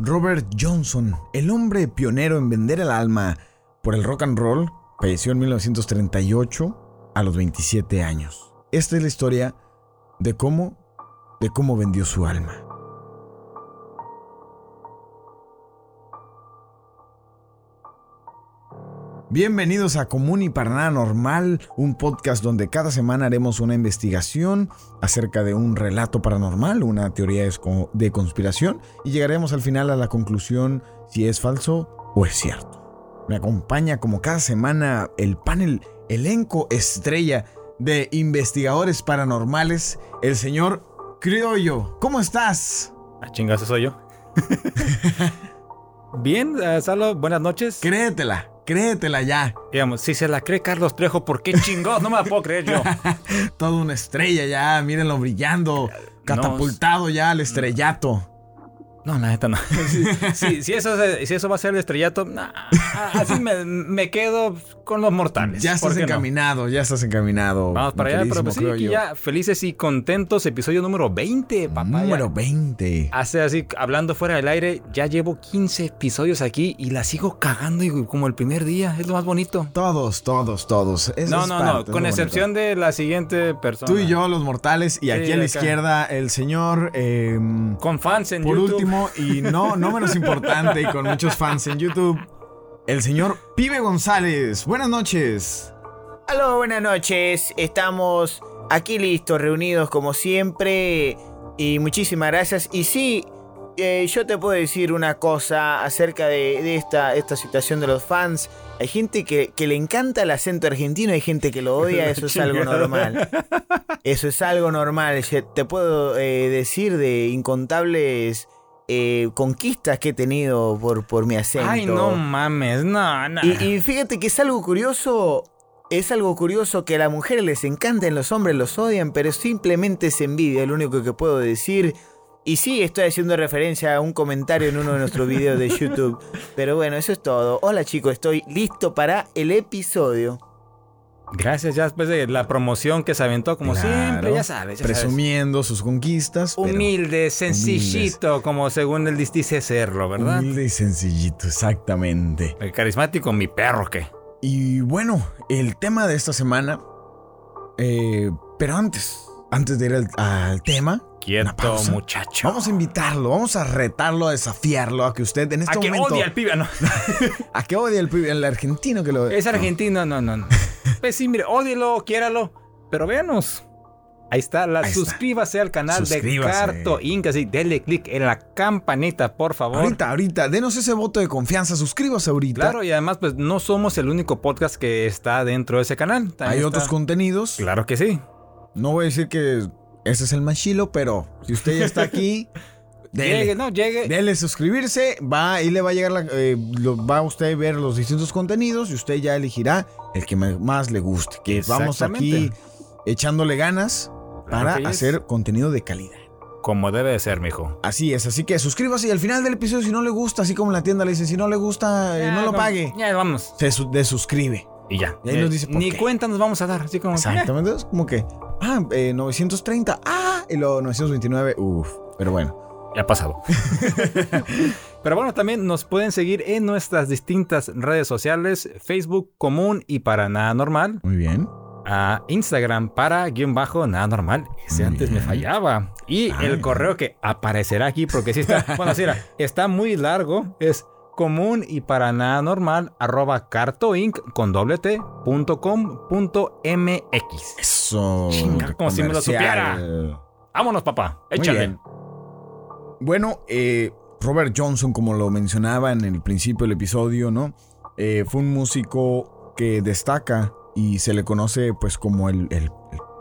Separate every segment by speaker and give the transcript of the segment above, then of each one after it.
Speaker 1: Robert Johnson, el hombre pionero en vender el alma por el rock and roll, falleció en 1938 a los 27 años. Esta es la historia de cómo, de cómo vendió su alma. Bienvenidos a Común y para nada normal, un podcast donde cada semana haremos una investigación acerca de un relato paranormal, una teoría de conspiración y llegaremos al final a la conclusión si es falso o es cierto. Me acompaña como cada semana el panel elenco estrella de investigadores paranormales, el señor Criollo. ¿Cómo estás?
Speaker 2: A ah, chingas, soy yo. Bien, uh, Salo, buenas noches.
Speaker 1: Créetela. Créetela ya.
Speaker 2: Digamos, si se la cree Carlos Trejo, ¿por qué chingón? No me la puedo creer yo.
Speaker 1: Toda una estrella ya, mírenlo brillando, catapultado ya al estrellato.
Speaker 2: No, la neta no. si, si, eso, si eso va a ser el estrellato, así me, quedo con los mortales.
Speaker 1: Ya estás encaminado, ya estás encaminado.
Speaker 2: Vamos para allá, pero pues sí, ya felices y contentos. Episodio número 20, papá.
Speaker 1: Número 20.
Speaker 2: Hace así, hablando fuera del aire, ya llevo 15 episodios aquí y la sigo cagando y como el primer día. Es lo más bonito.
Speaker 1: Todos, todos, todos.
Speaker 2: no, no, no. Con excepción de la siguiente persona.
Speaker 1: Tú y yo, los mortales, y aquí a la izquierda, el señor.
Speaker 2: Em, con fans en
Speaker 1: por
Speaker 2: YouTube.
Speaker 1: Por último y no, no menos importante y con muchos fans en YouTube, el señor Pibe González. Buenas noches.
Speaker 3: Hola, buenas noches. Estamos aquí listos, reunidos como siempre. Y muchísimas gracias. Y sí, eh, yo te puedo decir una cosa acerca de, esta, esta situación de los fans. Hay gente que, le encanta el acento argentino, hay gente que lo odia, eso es algo normal. Eso es algo normal. Te puedo eh, decir de incontables eh, conquistas que he tenido por, por mi acento.
Speaker 2: Ay, no mames, no, no.
Speaker 3: Y, fíjate que es algo curioso. Es algo curioso que a las mujeres les encantan, los hombres los odian, pero simplemente es envidia, es lo único que puedo decir. Y sí, estoy haciendo referencia a un comentario en uno de nuestros videos de YouTube. Pero bueno, eso es todo. Hola chicos, estoy listo para el episodio.
Speaker 2: Gracias, ya después de la promoción que se aventó, como siempre, ya sabes.
Speaker 1: presumiendo sus conquistas.
Speaker 2: Humilde, sencillito, como según él dice serlo, ¿verdad?
Speaker 1: Humilde y sencillito, exactamente.
Speaker 2: El carismático, mi perro, ¿qué?
Speaker 1: Y bueno, el tema de esta semana. Eh, pero antes, antes de ir al, tema.
Speaker 2: Quieto, muchacho.
Speaker 1: Vamos a invitarlo, vamos a retarlo, a desafiarlo, a que usted en este momento.
Speaker 2: A que odie al pibe, ¿no?
Speaker 1: a que odie al pibe, el argentino que lo.
Speaker 2: Es argentino, no, no, no. Pues sí, mire, ódielo, quiéralo, pero véanos. Ahí está, la, suscríbase al canal de Carto Inc. Así, denle click en la campanita, por favor.
Speaker 1: Ahorita, ahorita, denos ese voto de confianza, suscríbase ahorita.
Speaker 2: Claro, y además, pues no somos el único podcast que está dentro de ese canal.
Speaker 1: Hay otros contenidos.
Speaker 2: Claro que sí.
Speaker 1: No voy a decir que ese es el más chilo, pero si usted ya está aquí,
Speaker 2: Llegue, no, llegue.
Speaker 1: Dele suscribirse, va y le va a llegar la, eh, va a usted ver los distintos contenidos y usted ya elegirá el que más le guste. Que vamos aquí echándole ganas para hacer contenido de calidad.
Speaker 2: Como debe de ser, mijo.
Speaker 1: Así es, así que suscríbase y al final del episodio, si no le gusta, así como en la tienda le dice, si no le gusta, eh, no lo pague.
Speaker 2: Ya, vamos.
Speaker 1: Se desuscribe.
Speaker 2: Y ya.
Speaker 1: Y ahí nos dice,
Speaker 2: Ni cuenta nos vamos a dar, así como.
Speaker 1: Exactamente, es como que, ah, 930, eh, ah, y luego 929, uff, pero bueno.
Speaker 2: Ya ha pasado. Pero bueno, también nos pueden seguir en nuestras distintas redes sociales, Facebook común y para nada normal.
Speaker 1: Muy bien.
Speaker 2: A Instagram para guion bajo nada normal. Ese antes me fallaba. Y el correo que aparecerá aquí porque sí está, bueno, sí, está muy largo. Es común y para nada normal arroba cartoinc con doble t punto com punto mx.
Speaker 1: Eso.
Speaker 2: Chinga, como si me lo supiera. Vámonos, papá. Échale.
Speaker 1: Bueno, eh, Robert Johnson, como lo mencionaba en el principio del episodio, ¿no? Eh, fue un músico que destaca y se le conoce pues como el,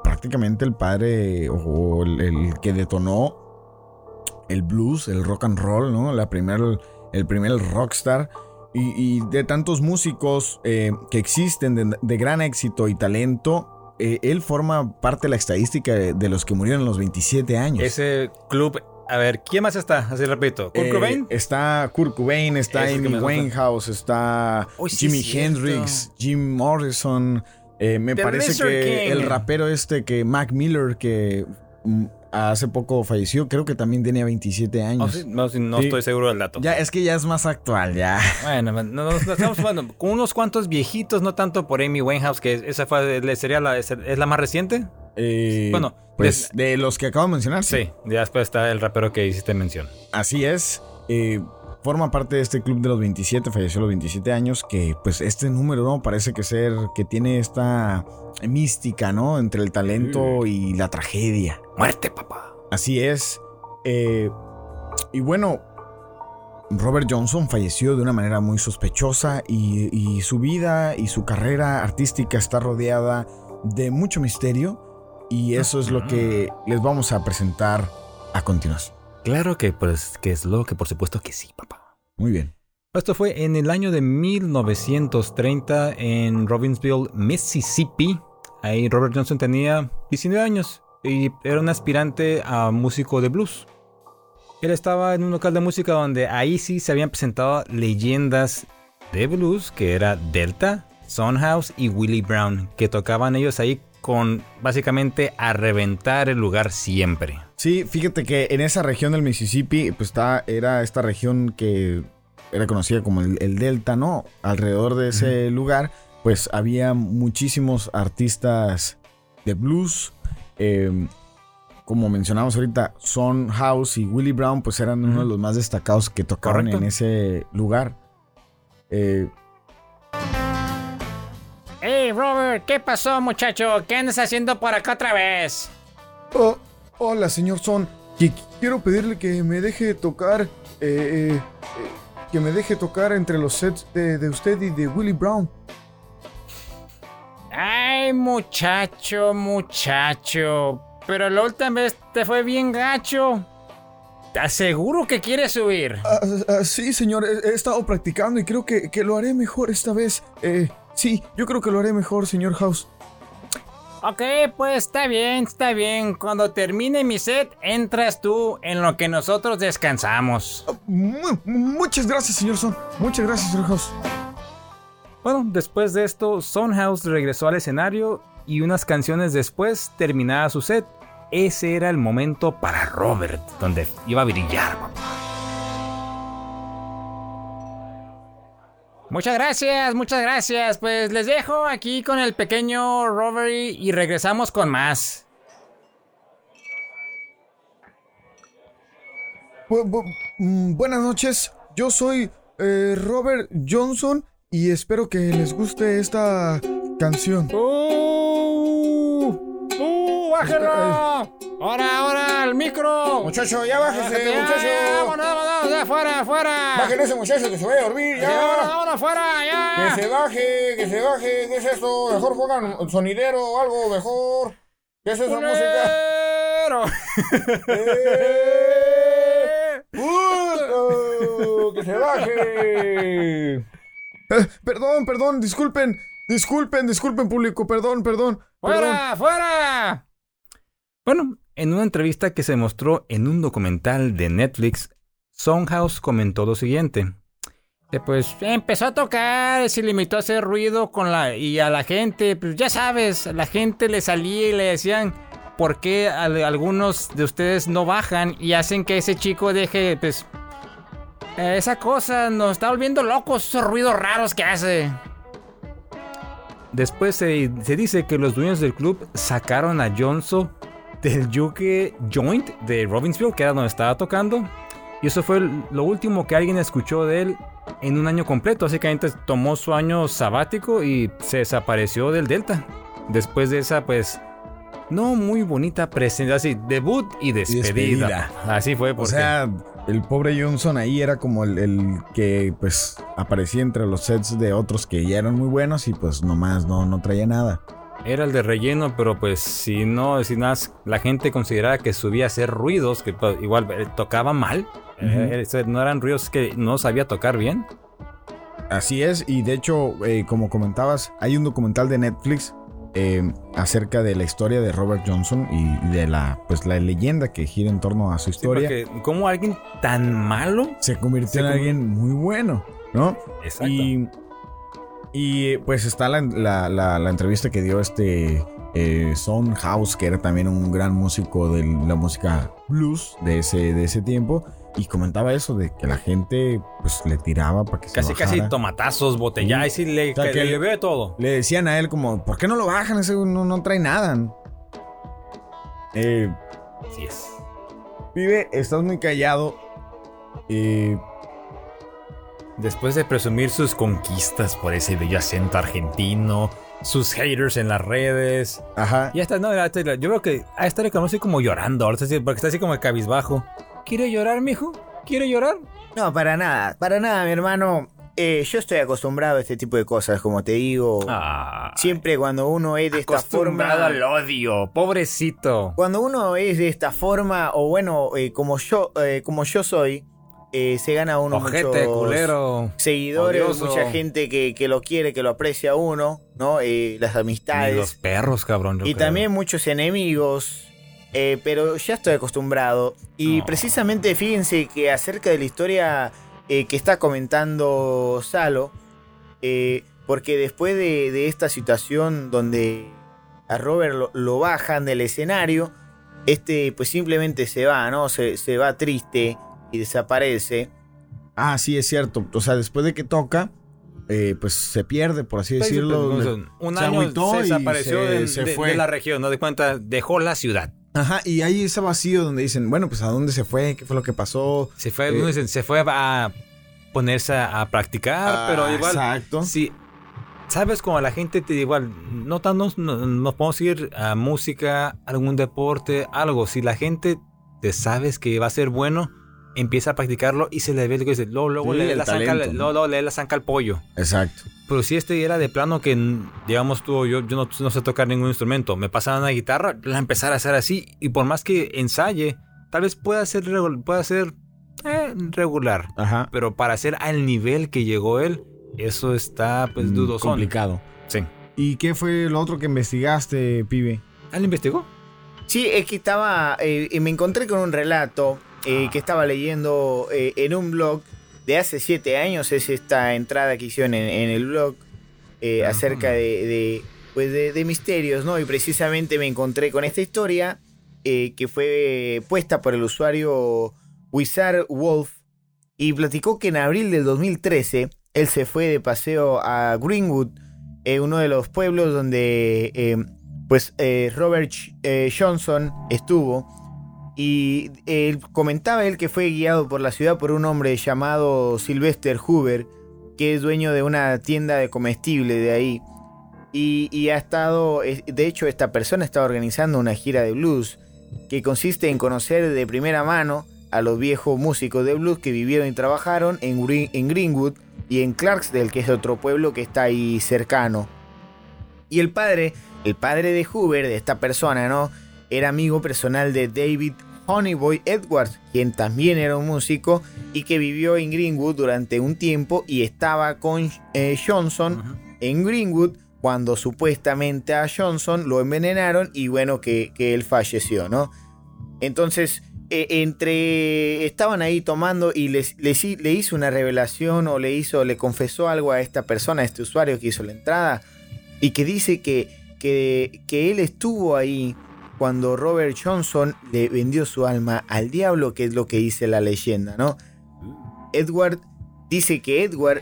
Speaker 1: prácticamente el padre o el, que detonó el blues, el rock and roll, ¿no? La el primer rockstar. Y, de tantos músicos eh, que existen de, gran éxito y talento, él forma parte de la estadística de, los que murieron a los 27 años.
Speaker 2: Ese club a ver, ¿quién más está? Así repito. ¿Kurt eh, Cobain?
Speaker 1: Está Kurt Cobain, está Amy Winehouse, está Jimi Hendrix, Jim Morrison. Eh, me parece que el rapero este, que Mac Miller, que mm, hace poco falleció, creo que también tenía 27
Speaker 2: Oh,
Speaker 1: años.
Speaker 2: sí, No, sí, no
Speaker 1: Sí.
Speaker 2: estoy seguro del dato.
Speaker 1: Ya, es que ya es más actual, ya.
Speaker 2: Bueno, no, no, no, estamos bueno, con unos cuantos viejitos, no tanto por Amy Winehouse, que esa fue, le- sería la, es la más reciente.
Speaker 1: Eh,
Speaker 2: Bueno,
Speaker 1: pues
Speaker 2: de-
Speaker 1: de los que acabo de mencionar, sí.
Speaker 2: Sí, ya después está el rapero que hiciste mención.
Speaker 1: Así es. eh, forma parte de este club de los 27, falleció a los 27 años, que pues este número, ¿no? Parece que ser, que tiene esta mística, ¿no? Entre el talento y la tragedia.
Speaker 2: Muerte, papá.
Speaker 1: Así es. eh, y bueno, Robert Johnson falleció de una manera muy sospechosa y, y su vida y su carrera artística está rodeada de mucho misterio y eso es lo que les vamos a presentar a continuación.
Speaker 2: Claro que, pues, que es lo que por supuesto que sí, papá.
Speaker 1: Muy bien.
Speaker 2: Esto fue en el año de 1930 en Robbinsville, Mississippi. Ahí Robert Johnson tenía 19 años y era un aspirante a músico de blues. Él estaba en un local de música donde ahí sí se habían presentado leyendas de blues, que era Delta, House y Willie Brown, que tocaban ellos ahí con básicamente a reventar el lugar siempre.
Speaker 1: Sí, fíjate que en esa región del Mississippi, pues está, era esta región que era conocida como el, el Delta, ¿no? Alrededor de ese lugar, pues había muchísimos artistas de blues. eh, como mencionamos ahorita, Son House y Willie Brown, pues eran uno de los más destacados que
Speaker 2: Correcto.
Speaker 1: en ese lugar. Eh,
Speaker 4: Robert, ¿qué pasó muchacho? ¿Qué andas haciendo por acá otra vez?
Speaker 1: Oh, hola, señor Son. Qui- Quiero pedirle que me deje tocar. eh, eh, eh, que me deje tocar entre los sets de, de usted y de Willie Brown.
Speaker 4: Ay muchacho, muchacho. Pero la última vez te fue bien gacho. Te aseguro que quieres subir.
Speaker 1: Ah, ah, sí, señor, he, he estado practicando y creo que, que lo haré mejor esta vez. Eh, sí, yo creo que lo haré mejor, señor House.
Speaker 4: Ok, pues está bien, está bien. Cuando termine mi set, entras tú en lo que nosotros descansamos.
Speaker 1: Ah, mu- muchas gracias, señor Son. Muchas gracias, señor House.
Speaker 2: Bueno, después de esto, House regresó al escenario y unas canciones después terminaba su set. Ese era el momento para Robert, donde iba a brillar, papá.
Speaker 4: Muchas gracias, muchas gracias. Pues les dejo aquí con el pequeño Robert y regresamos con más.
Speaker 1: Bu- bu- mm, buenas noches, yo soy eh, Robert Johnson y espero que les guste esta canción.
Speaker 4: ¡Uh! ¡Bájalo! ¡Ahora, ahora, al micro!
Speaker 3: Muchacho, ya bájese,
Speaker 4: ya,
Speaker 3: muchacho.
Speaker 4: ya, vámonos, vámonos, ya, fuera, fuera.
Speaker 3: Bajen ese muchacho que se vaya a dormir,
Speaker 4: Ya, vámonos, vámonos, fuera, ya.
Speaker 3: Que se baje, que se baje. ¿Qué es esto? Mejor pongan sonidero o algo mejor. ¿Qué es esa música? ¡Eh! ¡Uh! ¡Que se baje!
Speaker 1: Eh, perdón, perdón, disculpen, disculpen, disculpen público, perdón, perdón. perdón.
Speaker 4: ¡Fuera, fuera!
Speaker 2: Bueno, en una entrevista que se mostró en un documental de Netflix, House comentó lo siguiente.
Speaker 4: Pues empezó a tocar, se limitó a hacer ruido con la y a la gente, pues ya sabes, a la gente le salía y le decían por qué al- algunos de ustedes no bajan y hacen que ese chico deje, pues esa cosa nos está volviendo locos esos ruidos raros que hace.
Speaker 2: Después se, se dice que los dueños del club sacaron a Johnson del Yuke Joint de Robbinsville, que era donde estaba tocando. Y eso fue lo último que alguien escuchó de él en un año completo. Básicamente tomó su año sabático y se desapareció del Delta. Después de esa, pues, no muy bonita presencia, así, debut y despedida.
Speaker 1: despedida.
Speaker 2: Así fue,
Speaker 1: O
Speaker 2: porque
Speaker 1: sea, el pobre Johnson ahí era como el, el que pues aparecía entre los sets de otros que ya eran muy buenos y pues nomás no, no traía nada.
Speaker 2: Era el de relleno, pero pues si no, si nada, la gente consideraba que subía a hacer ruidos, que pues, igual eh, tocaba mal. Eh, eh, no eran ruidos que no sabía tocar bien.
Speaker 1: Así es, y de hecho, eh, como comentabas, hay un documental de Netflix eh, acerca de la historia de Robert Johnson y de la pues la leyenda que gira en torno a su
Speaker 2: Sí,
Speaker 1: historia.
Speaker 2: porque como alguien tan malo.
Speaker 1: se convirtió
Speaker 2: Se
Speaker 1: en alguien muy bueno, ¿no?
Speaker 2: Exacto.
Speaker 1: Y, y pues está la, la- la- la entrevista que dio este
Speaker 5: eh, Son House, que era también un gran músico de la música blues de ese, de ese tiempo. Y comentaba eso de que la gente pues le tiraba para que se
Speaker 2: Casi, casi
Speaker 5: bajara.
Speaker 2: tomatazos, botellas, y le,
Speaker 5: O sea,
Speaker 2: que
Speaker 5: que-
Speaker 2: le ve todo.
Speaker 5: Le decían a él como, ¿por qué no lo bajan? Ese no, no trae nada. Eh,
Speaker 2: Así es.
Speaker 5: Pibe, estás muy callado. Eh,
Speaker 2: Después de presumir sus conquistas por ese bello acento argentino, sus haters en las redes.
Speaker 5: ajá.
Speaker 2: Y hasta, no, hasta- yo veo que a esta le conoce como llorando, ahora está porque está así como cabizbajo. ¿Quiere llorar, mijo? ¿Quiere llorar?
Speaker 1: No, para nada, para nada, mi hermano. Eh, yo estoy acostumbrado a este tipo de cosas, como te digo.
Speaker 2: Ah,
Speaker 1: Siempre cuando uno es de esta
Speaker 2: acostumbrado
Speaker 1: forma.
Speaker 2: al odio, pobrecito.
Speaker 1: Cuando uno es de esta forma, o bueno, eh, como yo, eh, como yo soy, eh, se gana uno
Speaker 2: Ojete,
Speaker 1: muchos
Speaker 2: culero.
Speaker 1: seguidores,
Speaker 2: odioso.
Speaker 1: mucha gente que, que lo quiere, que lo aprecia a uno, ¿no? Eh, las amistades.
Speaker 2: los perros, cabrón. yo
Speaker 1: Y
Speaker 2: creo.
Speaker 1: también muchos enemigos. eh, pero ya estoy acostumbrado. Y
Speaker 2: No.
Speaker 1: precisamente fíjense que acerca de la historia que está comentando Salo, porque después de, de esta situación donde a Robert lo, lo bajan del escenario, este pues simplemente se va, ¿no? Se, se va triste y desaparece.
Speaker 5: Ah, sí, es cierto. O sea, después de que toca, eh, pues se pierde, por así
Speaker 2: Sí, sí,
Speaker 5: decirlo.
Speaker 2: pues, un
Speaker 5: se
Speaker 2: año se
Speaker 5: y
Speaker 2: desapareció
Speaker 5: se-
Speaker 2: de,
Speaker 5: se
Speaker 2: de-
Speaker 5: fue.
Speaker 2: de la región, no de cuenta, dejó la ciudad.
Speaker 5: Ajá, y hay ese vacío donde dicen, bueno, pues a dónde se fue, qué fue lo que pasó.
Speaker 2: Se fue,
Speaker 5: Eh,
Speaker 2: dicen, se fue a ponerse a, a practicar,
Speaker 5: Ah,
Speaker 2: pero igual.
Speaker 5: Exacto.
Speaker 2: Sí. Sabes, como la gente te igual, no tan nos, no- nos podemos ir a música, algún deporte, algo. Si la gente te sabes que va a ser bueno, empieza a practicarlo y se le ve lo que dice. Luego, luego
Speaker 5: Sí,
Speaker 2: le,
Speaker 5: el
Speaker 2: la zanca,
Speaker 5: talento, ¿no?
Speaker 2: luego, luego le la zanca al pollo.
Speaker 5: Exacto.
Speaker 2: Pero si este era de plano que, digamos tú, yo, yo no, no sé tocar ningún instrumento, me pasaban una guitarra, la empezar a hacer así, y por más que ensaye, tal vez pueda ser, pueda ser eh, regular.
Speaker 5: Ajá.
Speaker 2: Pero para ser al nivel que llegó él, eso está pues
Speaker 5: Mm,
Speaker 2: dudoso.
Speaker 5: Complicado.
Speaker 2: Sí.
Speaker 5: ¿Y qué fue lo otro que investigaste, pibe?
Speaker 2: ¿Ah, lo investigó?
Speaker 1: Sí, es que estaba. eh, y me encontré con un relato eh, que estaba leyendo eh, en un blog de hace siete años. Es esta entrada que hicieron en, en el blog eh, acerca de, de, pues de, de misterios, ¿no? Y precisamente me encontré con esta historia que fue puesta por el usuario Wizard Wolf y platicó que en abril del 2013 él se fue de paseo a Greenwood, uno de los pueblos donde pues Robert Johnson estuvo y él comentaba él que fue guiado por la ciudad por un hombre llamado Sylvester Hoover que es dueño de una tienda de comestible de ahí y, ha estado es- de hecho esta persona está organizando una gira de blues que consiste en conocer de primera mano a los viejos músicos de blues que vivieron y trabajaron en, en Greenwood y en Clarksdale, que es otro pueblo que está ahí cercano. Y el padre, el padre de Hoover, de esta persona, ¿no? Era amigo personal de David Honeyboy Edwards, quien también era un músico y que vivió en Greenwood durante un tiempo y estaba con eh, Johnson en Greenwood cuando supuestamente a Johnson lo envenenaron y bueno que, que él falleció, ¿no? Entonces, eh, entre estaban ahí tomando y les, le hizo una revelación o le hizo, le confesó algo a esta persona, a este usuario que hizo la entrada, y que dice que, que, que él estuvo ahí cuando Robert Johnson le vendió su alma al diablo, que es lo que dice la leyenda, ¿no? Edward dice que Edward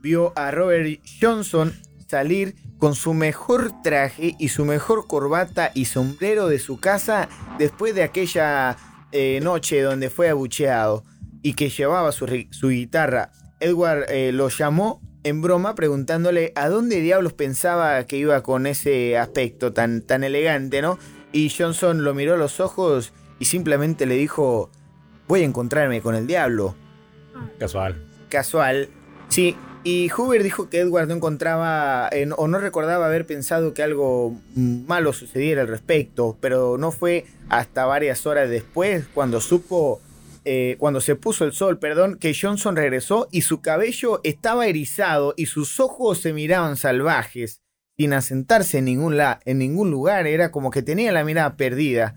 Speaker 1: vio a Robert Johnson salir con su mejor traje y su mejor corbata y sombrero de su casa después de aquella eh, noche donde fue abucheado y que llevaba su, su guitarra. Edward eh, lo llamó en broma preguntándole a dónde diablos pensaba que iba con ese aspecto tan, tan elegante, ¿no? Y Johnson lo miró a los ojos y simplemente le dijo, voy a encontrarme con el diablo
Speaker 2: Casual.
Speaker 1: casual. Sí, y Hoover dijo que Edward no encontraba eh, o no recordaba haber pensado que algo malo sucediera al respecto, pero no fue hasta varias horas después cuando supo, eh, cuando se puso el sol, perdón, que Johnson regresó y su cabello estaba erizado y sus ojos se miraban salvajes, sin asentarse en ningún, la- en ningún lugar, era como que tenía la mirada perdida.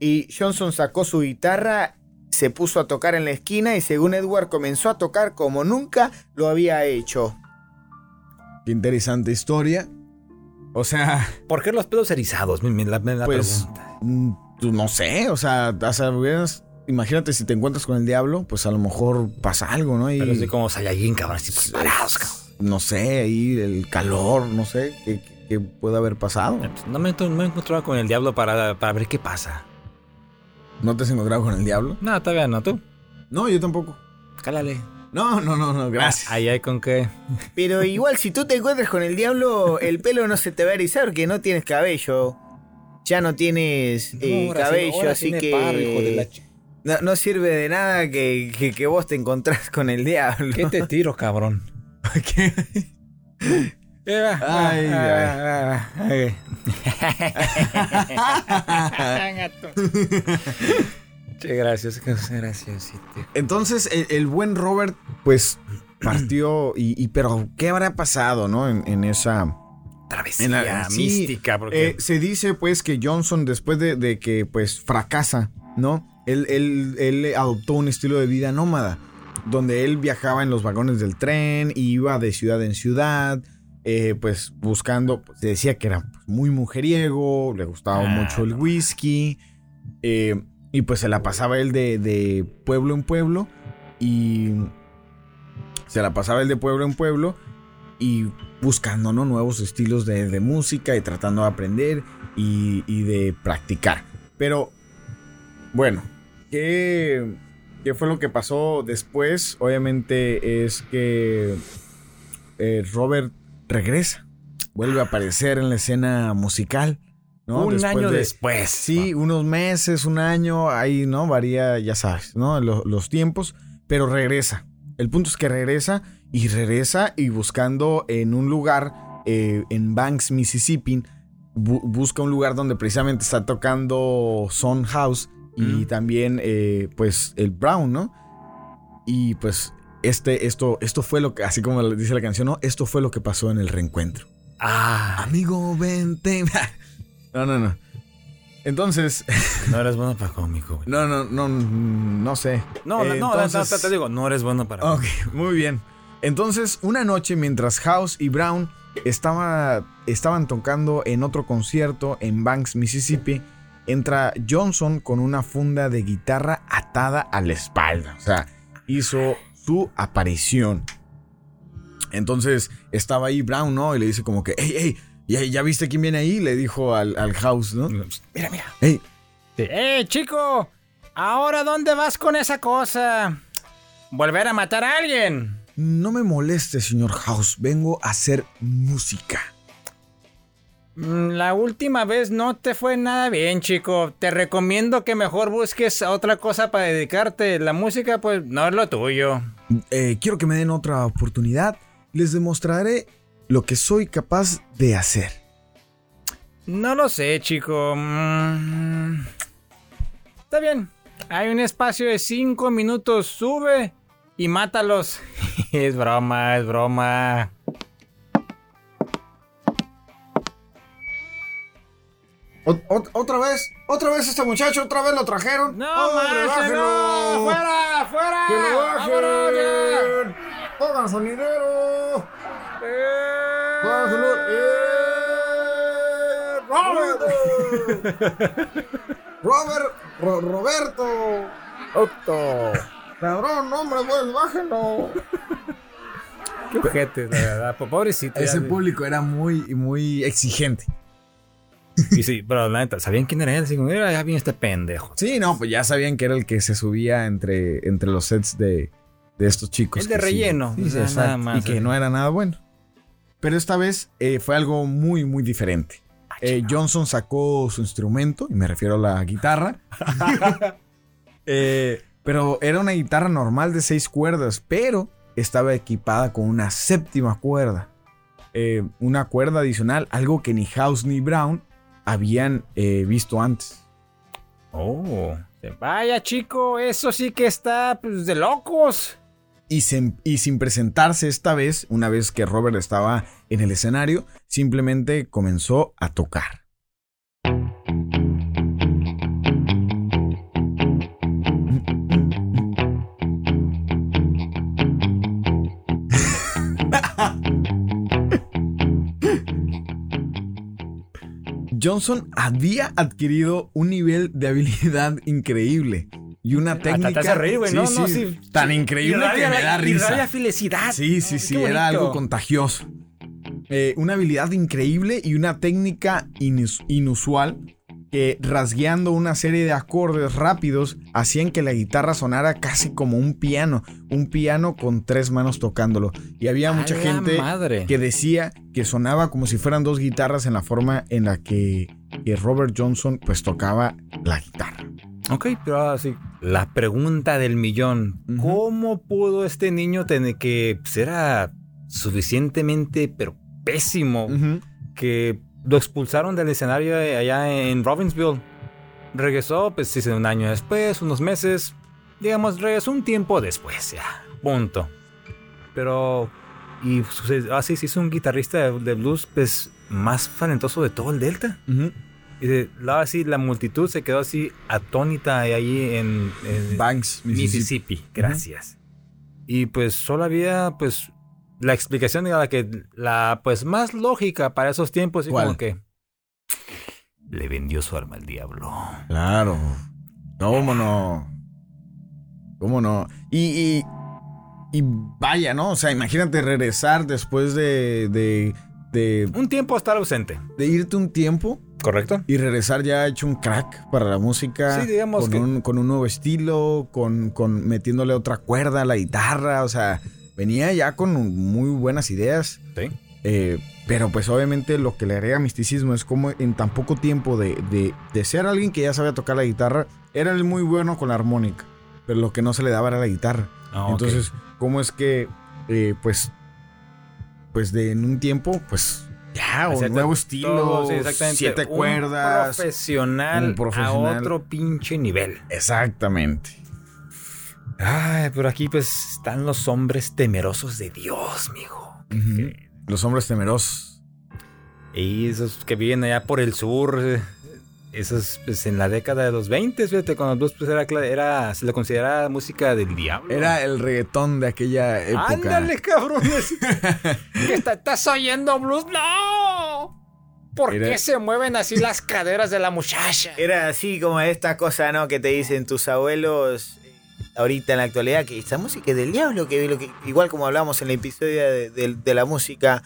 Speaker 1: Y Johnson sacó su guitarra se puso a tocar en la esquina y según Edward comenzó a tocar como nunca lo había hecho.
Speaker 5: Qué interesante historia.
Speaker 1: O sea,
Speaker 2: ¿Por qué los pelos erizados? Mi- La, la
Speaker 1: pues,
Speaker 2: pregunta.
Speaker 1: mm, pues, no sé, o sea, hubieras- imagínate si te encuentras con el diablo, pues a lo mejor pasa algo, ¿no? Y,
Speaker 2: Pero así como Saiyajin, cabrón, así pues, parados, cabrón.
Speaker 1: no sé, ahí el calor, no sé, qué, qué- puede haber pasado.
Speaker 2: Pues, No me, no me he encontrado con el diablo para, para ver qué pasa.
Speaker 1: ¿No te has encontrado con el diablo?
Speaker 2: No, todavía no, tú.
Speaker 1: No, yo tampoco.
Speaker 2: Cálale.
Speaker 1: No, no, no, no, gracias.
Speaker 2: Ahí hay con qué.
Speaker 3: Pero igual, si tú te encuentras con el diablo, el pelo no se te va a erizar porque no tienes cabello. Ya no tienes eh,
Speaker 2: Ahora sí-
Speaker 3: cabello,
Speaker 2: ahora
Speaker 3: así
Speaker 2: tiene
Speaker 3: que.
Speaker 2: paro, hijo de la
Speaker 3: no, no sirve de nada que, que- que vos te encontrás con el diablo.
Speaker 2: ¿Qué te tiro, cabrón?
Speaker 1: ¿Qué?
Speaker 2: Eh, va, va,
Speaker 1: Ay,
Speaker 2: va,
Speaker 1: ay.
Speaker 2: va, va, va. Che, gracias, gracias.
Speaker 1: Entonces, el, el buen Robert, pues, partió y, y- pero, ¿qué habrá pasado, no? En, en esa...
Speaker 2: Travesía
Speaker 1: En la- sí,
Speaker 2: mística, porque
Speaker 1: Eh, se dice, pues, que Johnson, después de, de que, pues, fracasa, ¿no? Él, él- él adoptó un estilo de vida nómada, donde él viajaba en los vagones del tren, y iba de ciudad en ciudad, eh, pues, buscando, pues, se decía que era pues, muy mujeriego, le gustaba
Speaker 2: Ah,
Speaker 1: mucho el whisky, eh, y pues se la pasaba él de, de pueblo en pueblo, y se la pasaba él de pueblo en pueblo, y buscando ¿no? nuevos estilos de, de música y tratando de aprender y, y de practicar. Pero, bueno, ¿qué, qué fue lo que pasó después? Obviamente es que eh, Robert regresa, vuelve a aparecer en la escena musical. ¿no?
Speaker 2: un
Speaker 1: Después
Speaker 2: año
Speaker 1: de-
Speaker 2: después.
Speaker 1: Sí, unos meses, un año, ahí, ¿no? Varía, ya sabes, ¿no? Lo- los tiempos, pero regresa. El punto es que regresa y regresa y buscando en un lugar, eh, en Banks, Mississippi, bu- busca un lugar donde precisamente está tocando Son House y
Speaker 2: Mm.
Speaker 1: también, eh, pues, el Brown, ¿no? Y pues, este, esto, esto fue lo que, así como dice la canción, ¿no? Esto fue lo que pasó en el reencuentro.
Speaker 2: Ah,
Speaker 1: Amigo, vente. no, no, no. Entonces,
Speaker 2: no eres bueno para cómico, güey.
Speaker 1: no, no, no, no sé.
Speaker 2: No, no,
Speaker 1: Eh,
Speaker 2: no, no,
Speaker 1: entonces-
Speaker 2: te digo, no eres bueno para
Speaker 1: Ok, muy bien. Entonces, una noche mientras House y Brown estaba, estaban tocando en otro concierto en Banks, Mississippi, entra Johnson con una funda de guitarra atada a la espalda. O sea, hizo su aparición. Entonces, estaba ahí Brown, ¿no? Y le dice como que, hey, hey, ¿ya, ya viste quién viene ahí? Le dijo al, al House, ¿no?
Speaker 2: Mira, mira.
Speaker 1: Hey,
Speaker 4: ¡Eh, chico! ¿Ahora dónde vas con esa cosa? ¿Volver a matar a alguien?
Speaker 1: no me moleste, señor House. Vengo a hacer música.
Speaker 4: Mm, La última vez no te fue nada bien, chico. Te recomiendo que mejor busques otra cosa para dedicarte. La música, pues, no es lo tuyo.
Speaker 1: Eh, quiero que me den otra oportunidad. Les demostraré lo que soy capaz de hacer.
Speaker 4: No lo sé, chico. Mm, Está bien. Hay un espacio de cinco minutos. Sube y mátalos. es broma, es broma.
Speaker 1: ¿Otra vez? ¿Otra vez este muchacho? ¿Otra vez lo trajeron?
Speaker 4: No,
Speaker 1: ¡Hombre,
Speaker 4: no.
Speaker 1: bájenlo!
Speaker 4: ¡Fuera, fuera!
Speaker 1: ¡Que lo bajen! ¡Pongan sonidero!
Speaker 4: Eh.
Speaker 1: ¡Bájenlo! ¡Eh! ¡Robert! ¡Robert! Ro- ¡Roberto!
Speaker 2: Otto.
Speaker 1: ¡Cabrón, hombre, pues bájenlo!
Speaker 2: Qué ojete, la verdad. po- Pobrecito.
Speaker 1: Ese público era muy, muy exigente.
Speaker 2: Y sí, pero la neta, ¿sabían quién era él? Así como, mira, ya viene este pendejo.
Speaker 1: Sí, no, pues ya sabían que era el que se subía entre, entre los sets de, de estos chicos.
Speaker 2: El de
Speaker 1: sí-
Speaker 2: relleno,
Speaker 1: sí,
Speaker 2: o sea, nada más,
Speaker 1: Y que
Speaker 2: eh.
Speaker 1: no era nada bueno. Pero esta vez eh, fue algo muy, muy diferente. Eh, Johnson sacó su instrumento, y me refiero a la guitarra. Eh, pero era una guitarra normal de seis cuerdas, pero estaba equipada con una séptima cuerda. Eh, una cuerda adicional, algo que ni House ni Brown habían eh, visto antes.
Speaker 2: Oh.
Speaker 4: Vaya, chico, eso sí que está pues, de locos.
Speaker 1: Y, sin- y sin presentarse esta vez, una vez que Robert estaba en el escenario, simplemente comenzó a tocar. Johnson había adquirido un nivel de habilidad increíble y una técnica.
Speaker 2: te hace reír, ¿no? No, sí.
Speaker 1: Tan increíble que me da risa.
Speaker 2: Irradia felicidad.
Speaker 1: Sí, sí, sí,
Speaker 2: qué
Speaker 1: era
Speaker 2: bonito.
Speaker 1: algo contagioso. Eh, una habilidad increíble y una técnica inus- inusual que rasgueando una serie de acordes rápidos hacían que la guitarra sonara casi como un piano, un piano con tres manos tocándolo. Y había mucha gente
Speaker 2: madre.
Speaker 1: que decía que sonaba como si fueran dos guitarras en la forma en la que, que Robert Johnson pues tocaba la guitarra.
Speaker 2: Ok, pero ahora sí. La pregunta del millón. ¿Cómo pudo este niño tener que pues, era suficientemente, pero pésimo, que lo expulsaron del escenario allá en Robbinsville? Regresó, pues sí, un año después, unos meses. Digamos, regresó un tiempo después, ya. Punto. Pero. Y así se hizo un guitarrista de, blues, pues más talentoso de todo el Delta. Y de, la, así, la multitud se quedó así atónita ahí en, en
Speaker 1: Banks, Mississippi.
Speaker 2: Mississippi. Gracias. Y pues solo había, pues, la explicación era la que, la, pues, más lógica para esos tiempos. Y
Speaker 1: ¿Cuál?
Speaker 2: como que le vendió su alma al diablo.
Speaker 1: Claro. ¿Cómo no? ¿Cómo no? Y, y, y vaya, ¿no? O sea, imagínate regresar después de, de, de,
Speaker 2: Un tiempo estar ausente.
Speaker 1: de irte un tiempo
Speaker 2: ¿Correcto?
Speaker 1: y regresar ya hecho un crack para la música.
Speaker 2: Sí, digamos
Speaker 1: con,
Speaker 2: que-
Speaker 1: un, con un nuevo estilo, con, con metiéndole otra cuerda a la guitarra. O sea, venía ya con muy buenas ideas.
Speaker 2: Sí.
Speaker 1: Eh, pero pues obviamente lo que le agrega misticismo es como en tan poco tiempo de, de- de ser alguien que ya sabía tocar la guitarra, era él muy bueno con la armónica, pero lo que no se le daba era la guitarra.
Speaker 2: Ok.
Speaker 1: Entonces, ¿cómo es que eh, pues pues de en un tiempo pues ya un
Speaker 2: Exacto.
Speaker 1: nuevo estilo,
Speaker 2: sí, exactamente.
Speaker 1: siete
Speaker 2: Un
Speaker 1: cuerdas,
Speaker 2: profesional,
Speaker 1: Un profesional.
Speaker 2: a otro pinche nivel.
Speaker 1: exactamente.
Speaker 2: Ay, pero aquí pues están los hombres temerosos de Dios, mijo.
Speaker 1: Los hombres temerosos.
Speaker 2: Y esos que viven allá por el sur, eh, esos pues en la década de los 20, fíjate, cuando el blues pues era, era se le consideraba música del diablo.
Speaker 1: Era el reggaetón de aquella época.
Speaker 2: Ándale, cabrones.
Speaker 4: ¿Qué está- ¿Estás oyendo blues? ¡No! ¿Por
Speaker 1: Era-
Speaker 4: qué se mueven así las caderas de la muchacha?
Speaker 3: Era así como esta cosa, ¿no? Que te dicen tus abuelos ahorita en la actualidad, que esta música es del diablo, que, lo que igual como hablamos en el episodio de, de- de la música,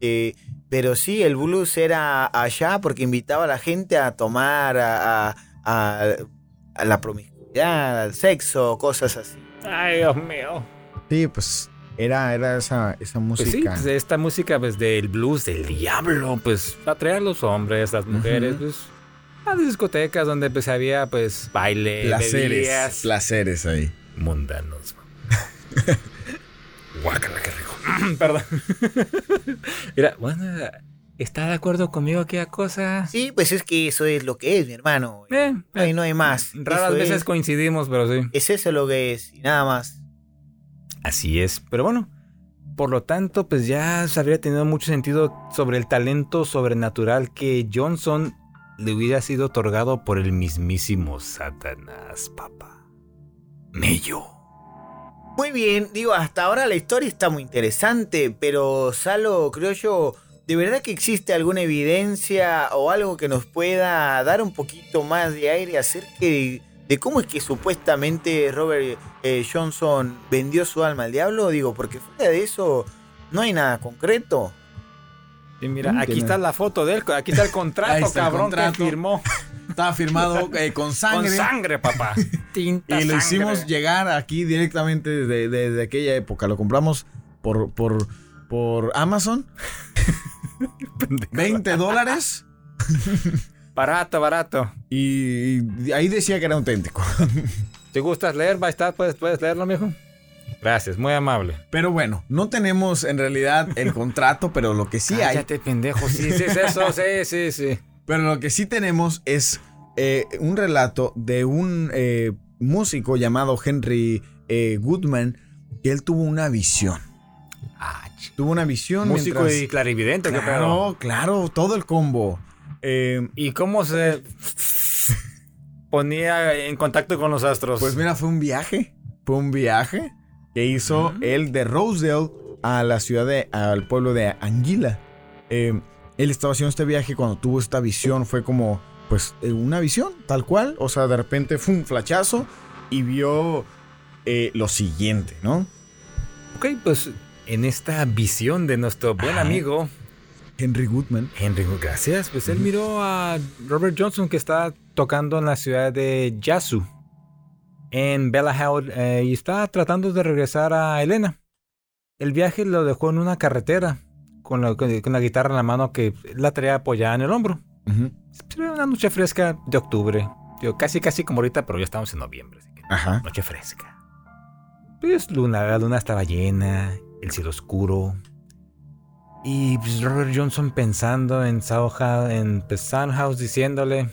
Speaker 3: eh, pero sí, el blues era allá porque invitaba a la gente a tomar, a, a- a- a la promiscuidad, al sexo, cosas así.
Speaker 2: Ay, Dios mío.
Speaker 1: Sí, pues era, era esa, esa
Speaker 2: Pues sí,
Speaker 1: música.
Speaker 2: pues, esta música pues del blues del diablo, pues atraer a los hombres, las mujeres, pues a discotecas donde pues había pues baile,
Speaker 1: placeres.
Speaker 2: bebidas,
Speaker 1: Placeres ahí.
Speaker 2: mundanos. Guácala, qué rico. Perdón. Mira, bueno, ¿está de acuerdo conmigo aquella cosa?
Speaker 3: Sí, pues es que eso es lo que es, mi hermano.
Speaker 2: Eh,
Speaker 3: No hay, no hay más.
Speaker 2: raras
Speaker 3: Eso
Speaker 2: veces
Speaker 3: es,
Speaker 2: coincidimos, pero sí.
Speaker 3: es eso lo que es, y nada más.
Speaker 2: Así es, pero bueno, por lo tanto, pues ya se habría tenido mucho sentido sobre el talento sobrenatural que Johnson le hubiera sido otorgado por el mismísimo Satanás, papá. Mello.
Speaker 3: Muy bien, digo, hasta ahora la historia está muy interesante, pero Salo, creo yo, ¿de verdad que existe alguna evidencia o algo que nos pueda dar un poquito más de aire acerca de, cómo es que supuestamente Robert eh, Johnson vendió su alma al diablo? Digo, porque fuera de eso no hay nada concreto.
Speaker 2: Y mira,
Speaker 1: Mm,
Speaker 2: aquí
Speaker 1: tiene-
Speaker 2: está la foto de él, aquí está el contrato,
Speaker 1: está el
Speaker 2: cabrón,
Speaker 1: contrato.
Speaker 2: que firmó.
Speaker 1: Estaba firmado eh, con sangre.
Speaker 2: Con sangre, papá. Tinta
Speaker 1: Y lo
Speaker 2: sangre.
Speaker 1: hicimos llegar aquí directamente desde, desde aquella época. Lo compramos por, por, por Amazon. 20 dólares.
Speaker 2: Barato, barato.
Speaker 1: Y, y ahí decía que era auténtico.
Speaker 2: ¿Te gustas leer? Puedes, puedes leerlo, mijo. Gracias, muy amable.
Speaker 1: Pero bueno, no tenemos en realidad el contrato, pero lo que sí hay.
Speaker 2: Cállate, pendejo. Sí, sí, es eso. Sí, sí, sí.
Speaker 1: Pero lo que sí tenemos es eh, un relato de un eh, músico llamado Henry eh, Goodman, que él tuvo una visión.
Speaker 2: Ah,
Speaker 1: Tuvo una visión.
Speaker 2: Músico
Speaker 1: mientras-
Speaker 2: y clarividente, qué pedo.
Speaker 1: Claro, claro, todo el combo. Eh,
Speaker 2: ¿Y cómo se ponía en contacto con los astros?
Speaker 1: pues mira, fue un viaje. Fue un viaje que hizo
Speaker 2: Mm.
Speaker 1: él de Rosedale a la ciudad de, al pueblo de Anguila. Eh, él estaba haciendo este viaje cuando tuvo esta visión, fue como, pues, eh, una visión, tal cual. O sea, de repente fue un flachazo y vio eh, lo siguiente, ¿no?
Speaker 2: Ok, pues en esta visión de nuestro buen
Speaker 1: Ajá.
Speaker 2: amigo
Speaker 1: Henry Goodman.
Speaker 2: Henry, gracias, pues él miró a Robert Johnson que está tocando en la ciudad de Yasu, en Bella Howard, eh, y está tratando de regresar a Elena. El viaje lo dejó en una carretera con la, con- con la guitarra en la mano que la traía apoyada en el hombro. Era una noche fresca de octubre. Digo, casi casi como ahorita, pero ya estamos en noviembre. Así que
Speaker 1: Ajá.
Speaker 2: noche fresca. Pues luna, la luna estaba llena, el cielo oscuro. Y pues, Robert Johnson pensando en Soundhouse, en pues, Soundhouse diciéndole: